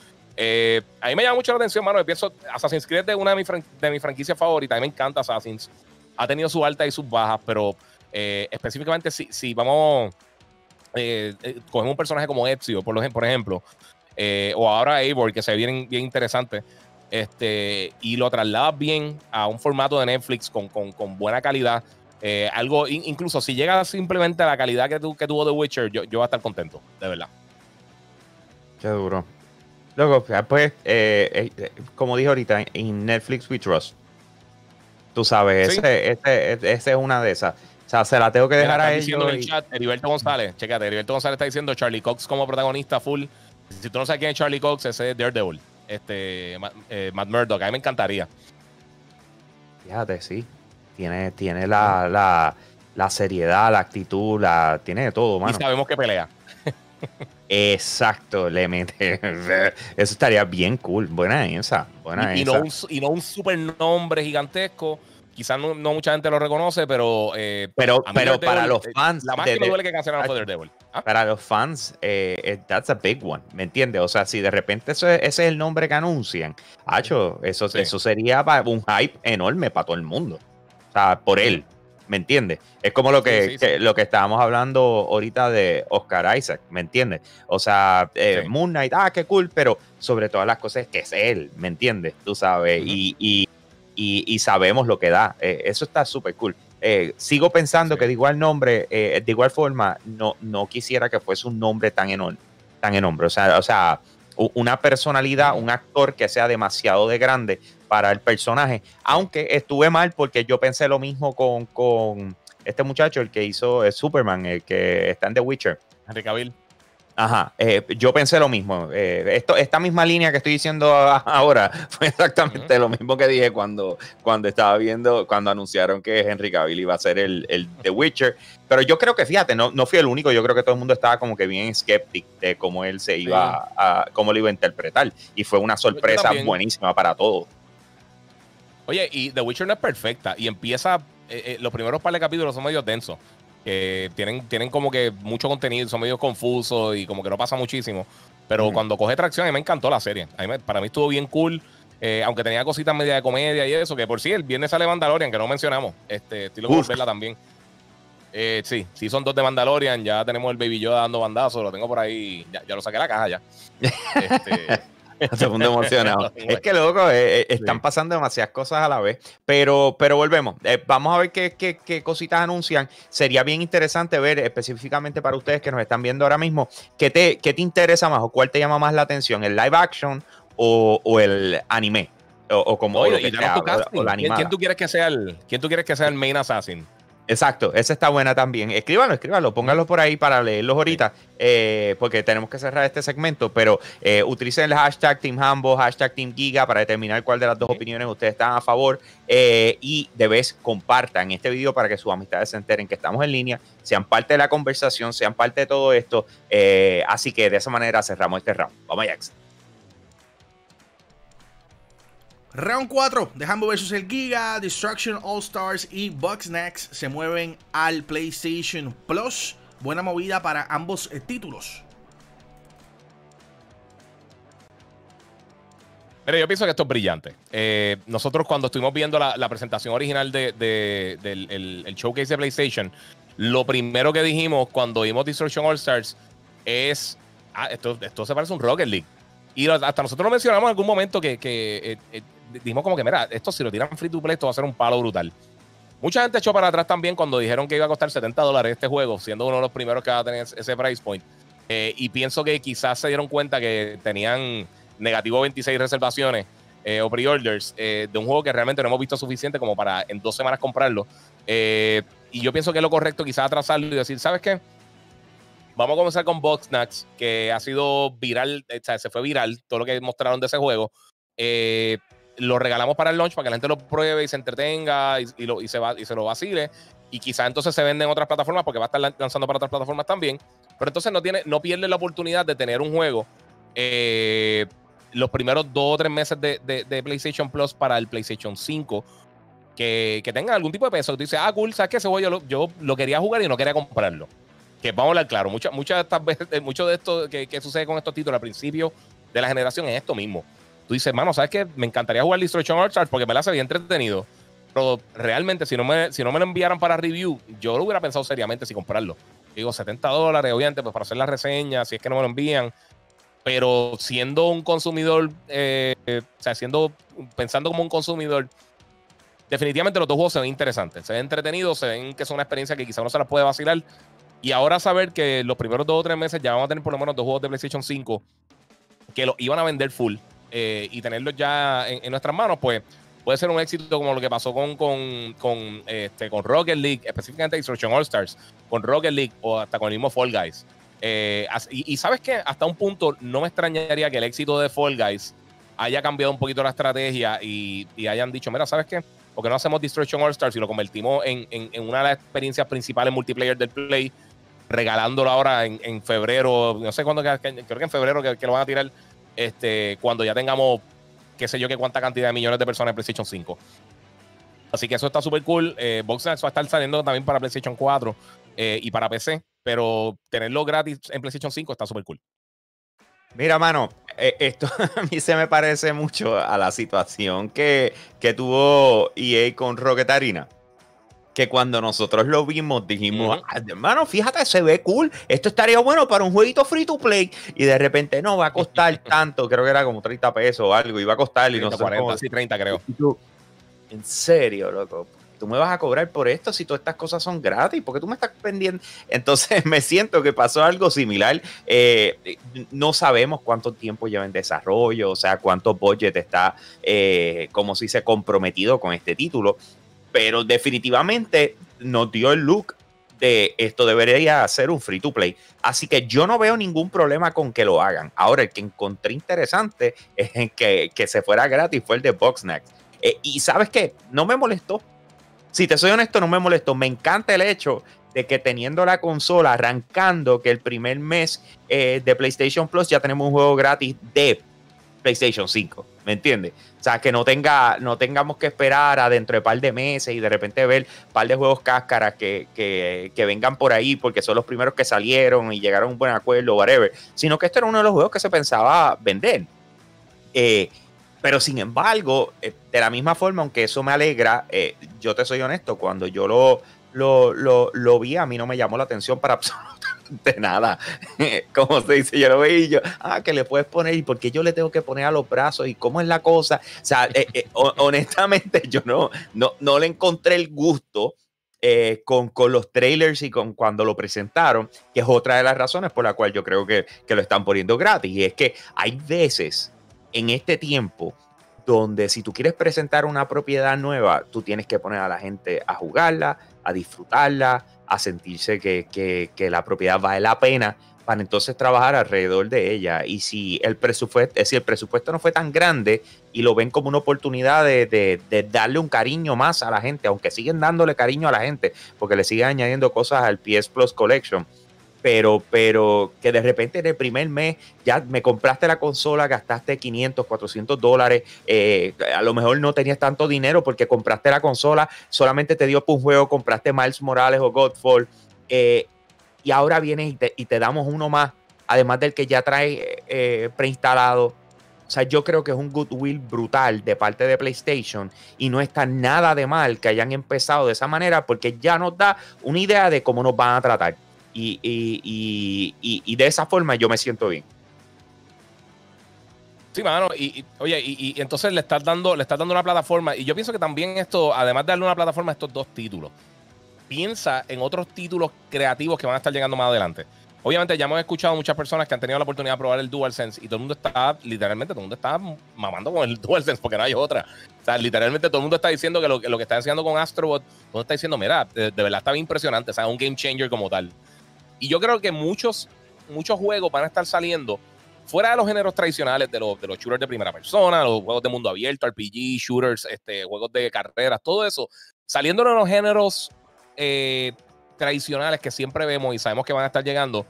Eh, a mí me llama mucho la atención, mano. Yo pienso, Assassin's Creed es una de mis, de mis franquicias favoritas. A mí me encanta Assassin's. Ha tenido sus altas y sus bajas, pero eh, específicamente si, si vamos, eh, cogemos un personaje como Ezio, por, por ejemplo, eh, o ahora Eivor, que se ve bien, bien interesante, este, y lo trasladas bien a un formato de Netflix con, buena calidad. Eh, algo, incluso si llega simplemente a la calidad que, que tuvo The Witcher, yo, yo voy a estar contento, de verdad. Qué duro. Luego, pues, eh, como dije ahorita, en Netflix We Trust. Tú sabes, ese, ese, ese, es una de esas. O sea, se la tengo que dejar a ellos. en el chat, Heriberto González, checate, Heriberto González está diciendo Charlie Cox como protagonista full. Si tú no sabes quién es Charlie Cox, ese es Daredevil. Este, eh, Matt Murdock. A mí me encantaría. Fíjate, sí. Tiene, tiene la, la seriedad, la actitud, la tiene de todo, mano. Y sabemos que pelea. Exacto, le mete. Eso estaría bien cool. Buena esa. Buena y, esa. no un, y no un super nombre gigantesco. Quizás no, no mucha gente lo reconoce, pero. Eh, pero mí pero Daredevil, para los eh, fans. La más de- que me duele que cancelaron fue Daredevil. ¿Ah? para los fans, eh, that's a big one, ¿me entiendes? O sea, si de repente ese es el nombre que anuncian, hacho, eso, Sí. eso sería un hype enorme para todo el mundo. O sea, por él, ¿me entiendes? Es como lo que, Sí, sí, que- sí. lo que estábamos hablando ahorita de Oscar Isaac, ¿me entiendes? O sea, eh. Moon Knight, ah, qué cool, pero sobre todas las cosas es que es él, ¿me entiendes? Tú sabes, y, y- y sabemos lo que da. Eh, eso está súper cool. Eh, sigo pensando Sí. que de igual nombre, eh, de igual forma, no, no quisiera que fuese un nombre tan enorme, tan enorme. O sea, o sea, una personalidad, un actor que sea demasiado de grande para el personaje. Aunque estuve mal porque yo pensé lo mismo con, con este muchacho, el que hizo Superman, el que está en The Witcher. Henry Cavill. Ajá, eh, yo pensé lo mismo. Eh, esto, esta misma línea que estoy diciendo ahora fue exactamente lo mismo que dije cuando, cuando estaba viendo, cuando anunciaron que Henry Cavill iba a ser el, el The Witcher. Pero yo creo que, fíjate, no, no fui el único. Yo creo que todo el mundo estaba como que bien escéptico de cómo él se iba a, cómo lo iba a interpretar. Y fue una sorpresa buenísima para todos. Oye, y The Witcher no es perfecta. Y empieza. eh, eh, los primeros par de capítulos son medio densos. Que tienen, tienen como que mucho contenido, son medio confusos y como que no pasa muchísimo. Pero cuando coge tracción, a mí me encantó la serie. A mí me- para mí estuvo bien cool. eh, aunque tenía cositas media de comedia y eso, que por sí, el viernes sale Mandalorian, que no mencionamos. Este, estoy loco verla también. Eh, sí, sí son dos de Mandalorian. Ya tenemos el Baby Yoda dando bandazos. Lo tengo por ahí. Ya, ya lo saqué de la caja ya. Este, Emocionado. es que, loco, eh, eh, están Sí. pasando demasiadas cosas a la vez. Pero, pero volvemos. Eh, vamos a ver qué, qué- qué cositas anuncian. Sería bien interesante ver específicamente para ustedes que nos están viendo ahora mismo, ¿qué te, qué te interesa más o cuál te llama más la atención? ¿El live action o, o el anime? O, o como Oye, lo que y danos sea, tu o la- casting. o la ¿Quién, animada. quién tú quieres que sea el, quién tú quieres que sea el main assassin? Exacto, esa está buena también. Escríbanlo, escríbanlo, pónganlo por ahí para leerlos ahorita, eh, porque tenemos que cerrar este segmento, pero eh, utilicen el hashtag Team Hambo, hashtag Team Giga para determinar cuál de las dos Sí. opiniones ustedes están a favor eh, y de vez compartan este video para que sus amistades se enteren que estamos en línea, sean parte de la conversación, sean parte de todo esto. eh, así que de esa manera cerramos este round. Vamos allá. Round 4 de Hambo vs el Giga, Destruction All Stars y Bugsnax se mueven al PlayStation Plus. Buena movida para ambos eh, títulos. Mira, yo pienso que esto es brillante. Eh, nosotros cuando estuvimos viendo la, presentación original de, de- del el, el showcase de PlayStation, lo primero que dijimos cuando vimos Destruction All Stars es, ah, esto, esto se parece a un Rocket League. Y hasta nosotros lo mencionamos en algún momento que, que, eh, eh, dijimos como que, mira, esto si lo tiran free to play, esto va a ser un palo brutal. Mucha gente echó para atrás también cuando dijeron que iba a costar 70 dólares este juego, siendo uno de los primeros que va a tener ese price point. Eh, y pienso que quizás se dieron cuenta que tenían negativo 26 reservaciones eh, o pre-orders eh, de un juego que realmente no hemos visto suficiente como para en dos semanas comprarlo. Y yo pienso que es lo correcto quizás atrasarlo y decir, ¿sabes qué? Vamos a comenzar con Boxnax, que ha sido viral, o sea, se fue viral todo lo que mostraron de ese juego. Eh, lo regalamos para el launch para que la gente lo pruebe y se entretenga y, se, lo vacile. Y quizás entonces se vende en otras plataformas porque va a estar lan- lanzando para otras plataformas también. Pero entonces no, tiene, no pierde la oportunidad de tener un juego eh, los primeros dos o tres meses de, PlayStation Plus para el PlayStation 5 que, que tengan algún tipo de peso. Tú dices, ah, cool, ¿sabes qué? Ese juego yo lo quería jugar y no quería comprarlo. Que vamos a hablar claro, muchas muchas veces, mucho de esto que, sucede con estos títulos al principio de la generación es esto mismo. Tú dices, mano, ¿sabes qué? Me encantaría jugar Destruction All Stars porque me la hace bien entretenido. Pero realmente, si no, me, si no me lo enviaran para review, yo lo hubiera pensado seriamente si comprarlo. Digo, 70 dólares, obviamente, pues para hacer la reseña, si es que no me lo envían. Pero siendo un consumidor, eh, o sea, siendo, pensando como un consumidor, definitivamente los dos juegos se ven interesantes, se ven entretenidos, se ven que son una experiencia que quizá uno se las puede vacilar. Y ahora saber que los primeros dos o tres meses ya vamos a tener por lo menos dos juegos de PlayStation 5 que los iban a vender full eh, y tenerlos ya en, en nuestras manos, pues puede ser un éxito como lo que pasó con, con, con, este, con Rocket League, específicamente Destruction All Stars, con Rocket League o hasta con el mismo Fall Guys. Eh, y, sabes que hasta un punto no me extrañaría que el éxito de Fall Guys haya cambiado un poquito la estrategia y, hayan dicho, mira, ¿sabes qué? Porque no hacemos Destruction All Stars y lo convertimos en, una de las experiencias principales multiplayer del Play, regalándolo ahora en, febrero, no sé cuándo, creo que en febrero que, lo van a tirar, este, cuando ya tengamos, qué sé yo, qué cuánta cantidad de millones de personas en PlayStation 5. Así que eso está súper cool. Eh, va a estar saliendo también para PlayStation 4 eh, y para PC, pero tenerlo gratis en PlayStation 5 está súper cool. Mira, mano, eh, esto a mí se me parece mucho a la situación que, que tuvo EA con Rocket Arena. Que cuando nosotros lo vimos dijimos, ah, hermano, fíjate, se ve cool. Esto estaría bueno para un jueguito free to play. Y de repente no va a costar tanto. Creo que era como 30 pesos o algo. Iba a costar. y no 40, sí, 30 creo. En serio, loco tú me vas a cobrar por esto si todas estas cosas son gratis, porque tú me estás pendiendo. Entonces me siento que pasó algo similar. Eh, no sabemos cuánto tiempo lleva en desarrollo, o sea, cuánto budget está, eh, como si se comprometido con este título, pero definitivamente nos dio el look de esto debería ser un free to play. Así que yo no veo ningún problema con que lo hagan. Ahora, el que encontré interesante es que, que se fuera gratis fue el de Boxnax. Eh, y sabes qué, no me molestó si te soy honesto, no me molesto. Me encanta el hecho de que teniendo la consola arrancando, que el primer mes eh, de PlayStation Plus ya tenemos un juego gratis de PlayStation 5. ¿Me entiendes? O sea, que no, tenga, no tengamos que esperar a dentro de un par de meses y de repente ver un par de juegos cáscaras que, que, vengan por ahí porque son los primeros que salieron y llegaron a un buen acuerdo, whatever. Sino que este era uno de los juegos que se pensaba vender. Eh, pero sin embargo, eh, de la misma forma, aunque eso me alegra, eh, yo te soy honesto, cuando yo lo, lo, lo, vi, a mí no me llamó la atención para absolutamente nada. Como se dice, yo lo veía yo, ah, que le puedes poner, ¿y por qué yo le tengo que poner a los brazos? ¿Y cómo es la cosa? O sea, eh, honestamente, yo no, no, no le encontré el gusto. con, con, los trailers y con cuando lo presentaron, que es otra de las razones por la cual yo creo que, que lo están poniendo gratis. Y es que hay veces en este tiempo donde si tú quieres presentar una propiedad nueva, tú tienes que poner a la gente a jugarla, a disfrutarla, a sentirse que, la propiedad vale la pena para entonces trabajar alrededor de ella. Y si el presupuesto, si el presupuesto no fue tan grande y lo ven como una oportunidad de, de, darle un cariño más a la gente, aunque siguen dándole cariño a la gente, porque le siguen añadiendo cosas al PS Plus Collection, pero, pero que de repente en el primer mes ya me compraste la consola, gastaste 500, 400 dólares, eh, a lo mejor no tenías tanto dinero porque compraste la consola, solamente te dio un juego, compraste Miles Morales o Godfall, eh, y ahora vienes y te, damos uno más, además del que ya trae eh, preinstalado. O sea, yo creo que es un goodwill brutal de parte de PlayStation y no está nada de mal que hayan empezado de esa manera porque ya nos da una idea de cómo nos van a tratar y, de esa forma yo me siento bien. Sí, mano, y, oye, y, entonces le estás dando, le estás dando una plataforma. Y yo pienso que también esto, además de darle una plataforma a estos dos títulos, piensa en otros títulos creativos que van a estar llegando más adelante. Obviamente ya hemos escuchado muchas personas que han tenido la oportunidad de probar el DualSense y todo el mundo está, literalmente, todo el mundo está mamando con el DualSense porque no hay otra. O sea, literalmente todo el mundo está diciendo que lo, lo que está haciendo con Astrobot, todo el mundo está diciendo, mira, de, de verdad está bien impresionante, o sea, un game changer como tal. Y yo creo que muchos, muchos juegos van a estar saliendo fuera de los géneros tradicionales de los, de los shooters de primera persona, los juegos de mundo abierto, RPG, shooters, este, juegos de carreras, todo eso, saliendo de los géneros eh, tradicionales que siempre vemos y sabemos que van a estar llegando,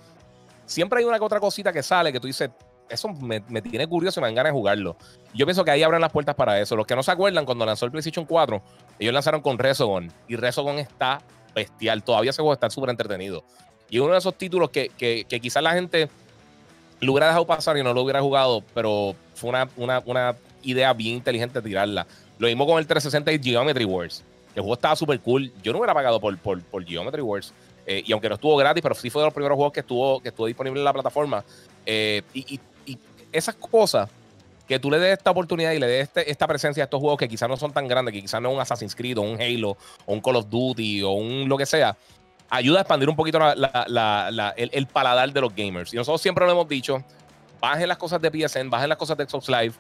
siempre hay una que otra cosita que sale que tú dices, eso me, tiene curioso y me dan ganas de jugarlo. Yo pienso que ahí abren las puertas para eso. Los que no se acuerdan, cuando lanzó el PlayStation 4, ellos lanzaron con Resogon y Resogon está bestial. Todavía ese juego está súper entretenido. Y uno de esos títulos que, que, quizás la gente lo hubiera dejado pasar y no lo hubiera jugado, pero fue una, idea bien inteligente tirarla. Lo mismo con el 360 y Geometry Wars. El juego estaba súper cool. Yo no hubiera pagado por, por, Geometry Wars. Eh, y aunque no estuvo gratis, pero sí fue de los primeros juegos que estuvo, que estuvo disponible en la plataforma. Eh, y, esas cosas que tú le des esta oportunidad y le des este, esta presencia a estos juegos que quizás no son tan grandes, que quizás no es un Assassin's Creed o un Halo o un Call of Duty o un lo que sea, ayuda a expandir un poquito el, paladar de los gamers. Y nosotros siempre lo hemos dicho, bajen las cosas de PSN, bajen las cosas de Xbox Live,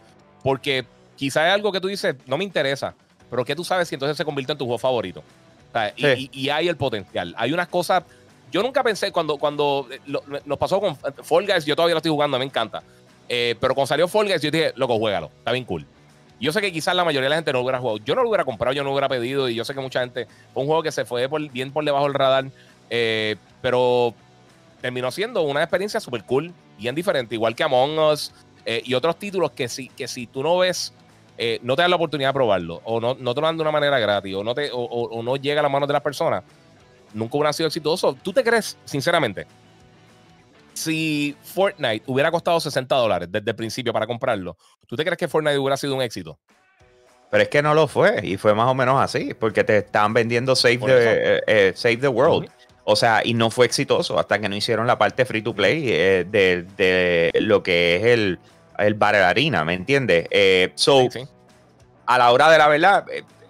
porque quizá es algo que tú dices, no me interesa, pero que tú sabes si entonces se convierte en tu juego favorito. y, hay el potencial. Hay unas cosas, yo nunca pensé, cuando, cuando nos pasó con Fall Guys, yo todavía lo estoy jugando, me encanta. Eh, pero cuando salió Fall Guys, yo dije, loco, juégalo, está bien cool. Yo sé que quizás la mayoría de la gente no lo hubiera jugado. Yo no lo hubiera comprado, yo no lo hubiera pedido. Y yo sé que mucha gente. Fue un juego que se fue bien por debajo del radar. Eh, pero terminó siendo una experiencia súper cool, bien diferente. Igual que Among Us eh, y otros títulos que si, que si tú no ves. Eh, no te dan la oportunidad de probarlo, o no, no te lo dan de una manera gratis, o no, te, o, no llega a las manos de las personas, nunca hubieran sido exitosos. ¿Tú te crees, sinceramente, si Fortnite hubiera costado 60 dólares desde el principio para comprarlo, ¿tú te crees que Fortnite hubiera sido un éxito? Pero es que no lo fue, y fue más o menos así, porque te estaban vendiendo Save, the, eh, eh, Save the World. O sea, y no fue exitoso hasta que no hicieron la parte free to play eh, de, lo que es el, el Battle Arena, ¿me entiendes? so, a la hora de la verdad,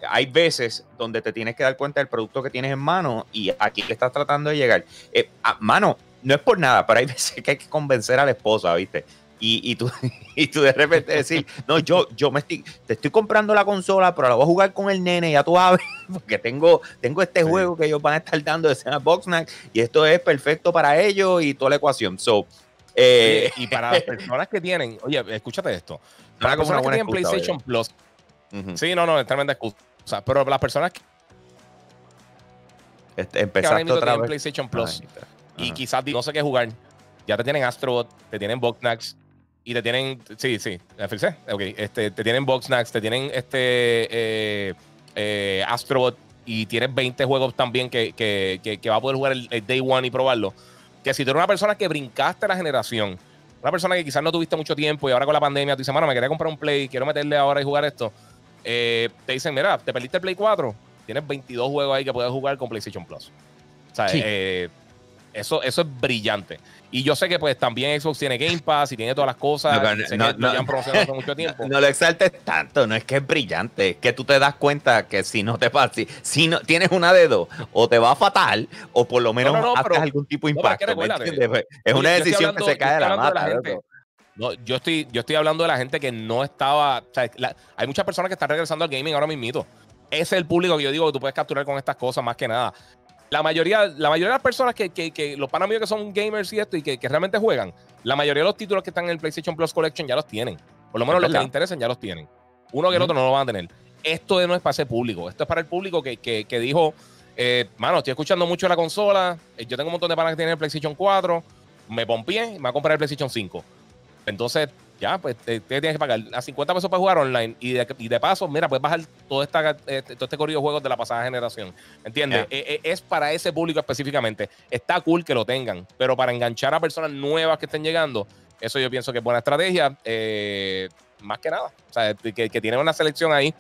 hay veces donde te tienes que dar cuenta del producto que tienes en mano y aquí le estás tratando de llegar. a mano, no es por nada, pero hay veces que hay que convencer a la esposa, ¿viste? Y, y, tú, y tú de repente decir, no, yo, yo me estoy, te estoy comprando la consola, pero la voy a jugar con el nene, ya tú sabes, porque tengo, tengo este juego que ellos van a estar dando de escena Boxnack y esto es perfecto para ellos y toda la ecuación. So, eh, y para las personas que tienen, oye, escúchate esto, para las personas que tienen PlayStation Plus, sí, no, no, es tremenda excusa, pero las personas que, este, empezaste otra vez. PlayStation Plus y quizás no sé qué jugar, ya te tienen Astrobot, te tienen Boxnax y te tienen. Sí, sí, Ok, este, te tienen Boxnax, te tienen este eh, eh, Astrobot y tienes 20 juegos también que, que, que, va a poder jugar el, Day One y probarlo. Que si tú eres una persona que brincaste la generación, una persona que quizás no tuviste mucho tiempo y ahora con la pandemia tú dices, mano, me quería comprar un Play, quiero meterle ahora y jugar esto. Eh, te dicen, mira, te perdiste el Play 4, tienes 22 juegos ahí que puedes jugar con PlayStation Plus. O sea, eh, eso, eso es brillante. Y yo sé que pues también Xbox tiene Game Pass y tiene todas las cosas. No, no, no, hace mucho tiempo. No, lo exaltes tanto, no es que es brillante, es que tú te das cuenta que si no te pasa, si, no tienes una dedo, o te va fatal, o por lo menos haces algún tipo de impacto. es una decisión que se cae de la mata. no, yo estoy, yo estoy hablando de la gente que no estaba. hay muchas personas que están regresando al gaming ahora mismo. Ese es el público que yo digo que tú puedes capturar con estas cosas más que nada la mayoría, la mayoría de las personas que, que, que los panas míos que son gamers y esto y que, que, realmente juegan, la mayoría de los títulos que están en el PlayStation Plus Collection ya los tienen. Por lo menos los que les interesan ya los tienen. Uno que el otro no lo van a tener. Esto no es para ese público. Esto es para el público que, que dijo, eh, mano, estoy escuchando mucho la consola. Eh, yo tengo un montón de panas que tienen el PlayStation 4. Me pompié y me voy a comprar el PlayStation 5. Entonces, ya, pues te, tienes que pagar a 50 pesos para jugar online y de, y de paso, mira, puedes bajar todo, esta, este, todo este corrido de juegos de la pasada generación. ¿Entiendes? E, e, es para ese público específicamente. Está cool que lo tengan, pero para enganchar a personas nuevas que estén llegando, eso yo pienso que es buena estrategia. Eh, más que nada. O sea, que, que tienen una selección ahí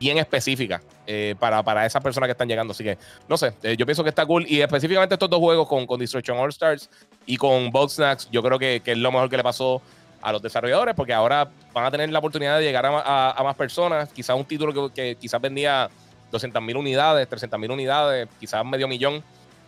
bien específica eh, para, para esas personas que están llegando. Así que, no sé, eh, yo pienso que está cool. Y específicamente estos dos juegos con, con Destruction All Stars y con Box Snacks, yo creo que, que es lo mejor que le pasó a los desarrolladores porque ahora van a tener la oportunidad de llegar a, más personas. Quizás un título que, quizás vendía 200 mil unidades, 300 mil unidades, quizás medio millón.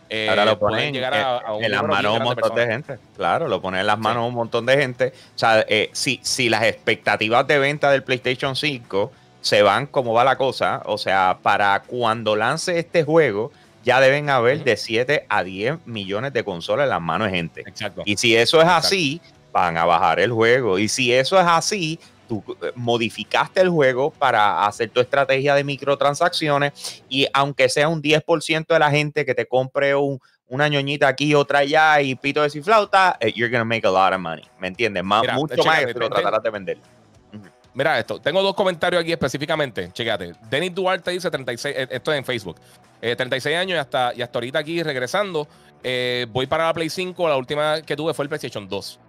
Eh, ahora lo ponen llegar a, en las manos un montón de, gente. Claro, lo ponen en las manos un montón de gente. O sea, eh, si, si las expectativas de venta del PlayStation 5 se van como va la cosa, o sea, para cuando lance este juego, ya deben haber de 7 a 10 millones de consolas en las manos de gente. Exacto. Y si eso es así, van a bajar el juego. Y si eso es así, tú eh, modificaste el juego para hacer tu estrategia de microtransacciones y aunque sea un 10% de la gente que te compre un, una ñoñita aquí, otra allá y pito de ciflauta, eh, you're gonna make a lot of money. ¿Me entiendes? mucho más que lo tratarás de vender. Mira esto, tengo dos comentarios aquí específicamente. Chécate. Denis Duarte dice 36, eh, esto es en Facebook. 36 años y hasta, y hasta ahorita aquí regresando. voy para la Play 5. La última que tuve fue el PlayStation 2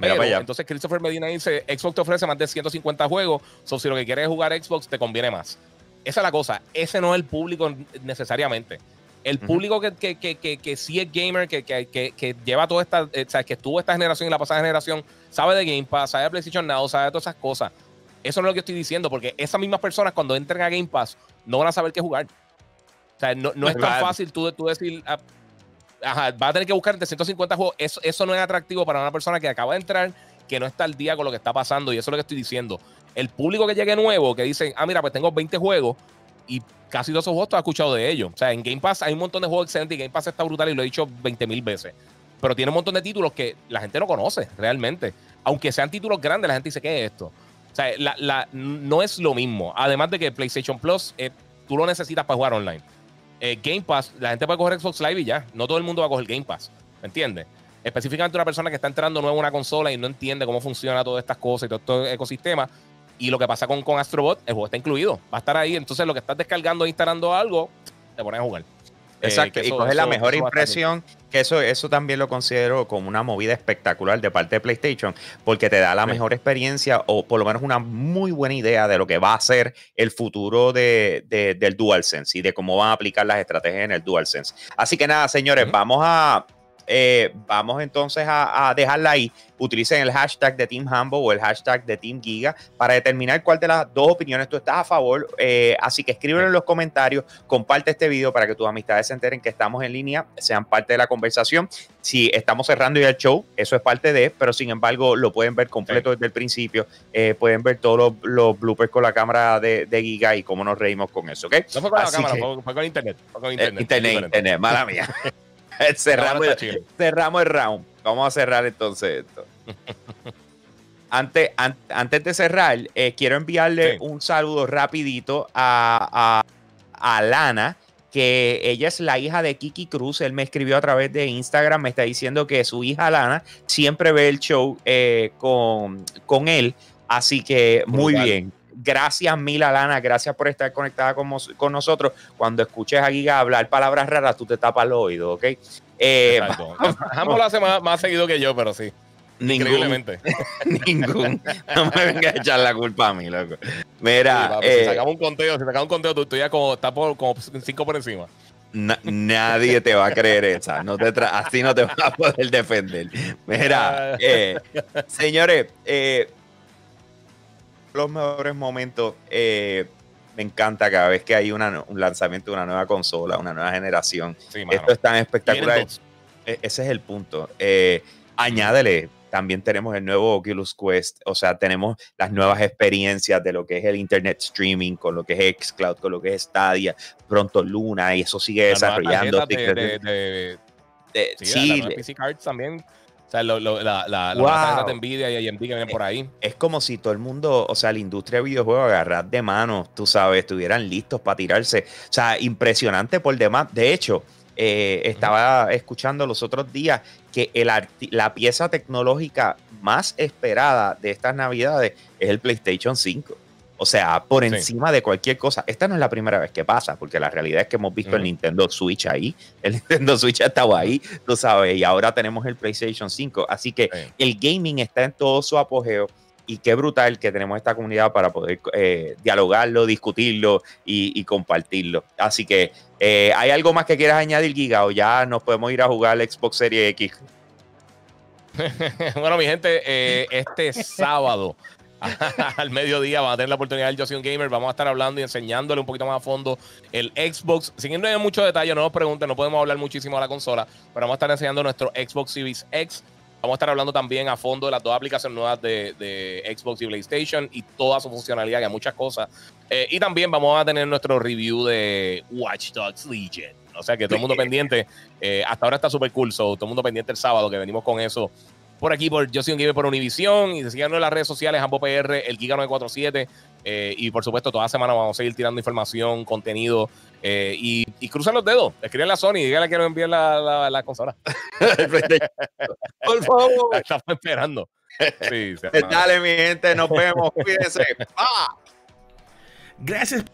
entonces Christopher Medina dice, Xbox te ofrece más de 150 juegos, so si lo que quieres es jugar Xbox, te conviene más. Esa es la cosa, ese no es el público necesariamente. El público que, que, que, que, sí es gamer, que, lleva toda esta, eh, o sea, que estuvo esta generación y la pasada generación, sabe de Game Pass, sabe de PlayStation Now, sabe de todas esas cosas. Eso no es lo que estoy diciendo, porque esas mismas personas cuando entren a Game Pass no van a saber qué jugar. O sea, no, no es tan fácil tú, tú decir, ah, Va a tener que buscar entre 150 juegos. Eso, eso no es atractivo para una persona que acaba de entrar, que no está al día con lo que está pasando. Y eso es lo que estoy diciendo. El público que llegue nuevo, que dicen, ah, mira, pues tengo 20 juegos y casi todos esos juegos tú has escuchado de ellos. O sea, en Game Pass hay un montón de juegos excelentes y Game Pass está brutal y lo he dicho 20 mil veces. Pero tiene un montón de títulos que la gente no conoce realmente. aunque sean títulos grandes, la gente dice, ¿qué es esto? O sea, no es lo mismo. Además de que PlayStation Plus, eh, tú lo necesitas para jugar online. Eh, Game Pass, la gente puede coger Xbox Live y ya. No todo el mundo va a coger Game Pass. ¿Me entiendes? Específicamente una persona que está entrando nuevo en una consola y no entiende cómo funciona todas estas cosas y todo este ecosistema. Y lo que pasa con, con Astrobot, el juego está incluido. Va a estar ahí. Entonces, lo que estás descargando e instalando algo, te pones a jugar. Exacto, y coge la mejor impresión, que eso, eso también lo considero como una movida espectacular de parte de PlayStation, porque te da la mejor experiencia o por lo menos una muy buena idea de lo que va a ser el futuro de, del DualSense y de cómo van a aplicar las estrategias en el DualSense. Así que nada, señores, vamos a eh, vamos entonces a, dejarla ahí. Utilicen el hashtag de Team Humble o el hashtag de Team Giga para determinar cuál de las dos opiniones tú estás a favor. Eh, así que escríbelo en los comentarios, comparte este video para que tus amistades se enteren que estamos en línea, sean parte de la conversación. Si estamos cerrando ya el show, eso es parte de, pero sin embargo lo pueden ver completo desde el principio. Eh, pueden ver todos los, bloopers con la cámara de, Giga y cómo nos reímos con eso, ¿ok? No fue con la cámara, fue, con internet. Fue con internet, internet, internet, mala mía. cerramos, el, cerramos, el round. Vamos a cerrar entonces esto. antes, antes de cerrar, eh, quiero enviarle un saludo rapidito a, a, Lana, que ella es la hija de Kiki Cruz. Él me escribió a través de Instagram, me está diciendo que su hija Lana siempre ve el show eh, con, con él. Así que muy bien gracias mil Alana, gracias por estar conectada con, con, nosotros. Cuando escuches a Giga hablar palabras raras, tú te tapas los oídos, ¿ok? Eh, lo hace más, seguido que yo, pero sí. Increíblemente. Ningún. No me vengas a echar la culpa a mí, loco. Mira. si eh, sacamos un conteo, si sacamos un conteo, tú, ya como, estás por, como cinco por encima. nadie te va a creer esa. No te así no te vas a poder defender. Mira, eh, señores, eh, los mejores momentos. Eh, me encanta cada vez que hay un lanzamiento de una nueva consola, una nueva generación. Esto es tan espectacular. E, ese es el punto. Eh, añádele, también tenemos el nuevo Oculus Quest, o sea, tenemos las nuevas experiencias de lo que es el Internet Streaming, con lo que es Xcloud, con lo que es Stadia, pronto Luna, y eso sigue desarrollando. sí, PC Cards también o sea, lo, la, la, wow. de Nvidia y AMD que vienen por ahí. Es como si todo el mundo, o sea, la industria de videojuegos agarrar de mano, tú sabes, estuvieran listos para tirarse. O sea, impresionante por demás. De hecho, eh, estaba escuchando los otros días que el la pieza tecnológica más esperada de estas navidades es el PlayStation 5. O sea, por encima de cualquier cosa. Esta no es la primera vez que pasa, porque la realidad es que hemos visto el Nintendo Switch ahí. El Nintendo Switch ha estado ahí, tú sabes, y ahora tenemos el PlayStation 5. Así que el gaming está en todo su apogeo. Y qué brutal que tenemos esta comunidad para poder eh, dialogarlo, discutirlo y, compartirlo. Así que, eh, ¿hay algo más que quieras añadir, Giga? O ya nos podemos ir a jugar el Xbox Series X. bueno, mi gente, eh, este sábado al mediodía van a tener la oportunidad del Josie Gamer. Vamos a estar hablando y enseñándole un poquito más a fondo el Xbox. Sin irnos en mucho detalle, no nos pregunten, no podemos hablar muchísimo de la consola, pero vamos a estar enseñando nuestro Xbox Series X. Vamos a estar hablando también a fondo de las dos aplicaciones nuevas de, Xbox y PlayStation y toda su funcionalidad, y hay muchas cosas. Eh, y también vamos a tener nuestro review de Watch Dogs Legion. O sea que todo el mundo pendiente. Eh, hasta ahora está súper cool. todo el mundo pendiente el sábado que venimos con eso por aquí, por Yo soy un Gamer por Univisión. Y síganos en las redes sociales, Jambo PR, el Giga947. Eh, y por supuesto, toda semana vamos a seguir tirando información, contenido. Eh, y, y cruzan los dedos, escriben a Sony, díganle que nos envíen la, la, consola. por favor. Estamos esperando. Pues dale, mi gente, nos vemos. Cuídense. ¡Ah! Gracias.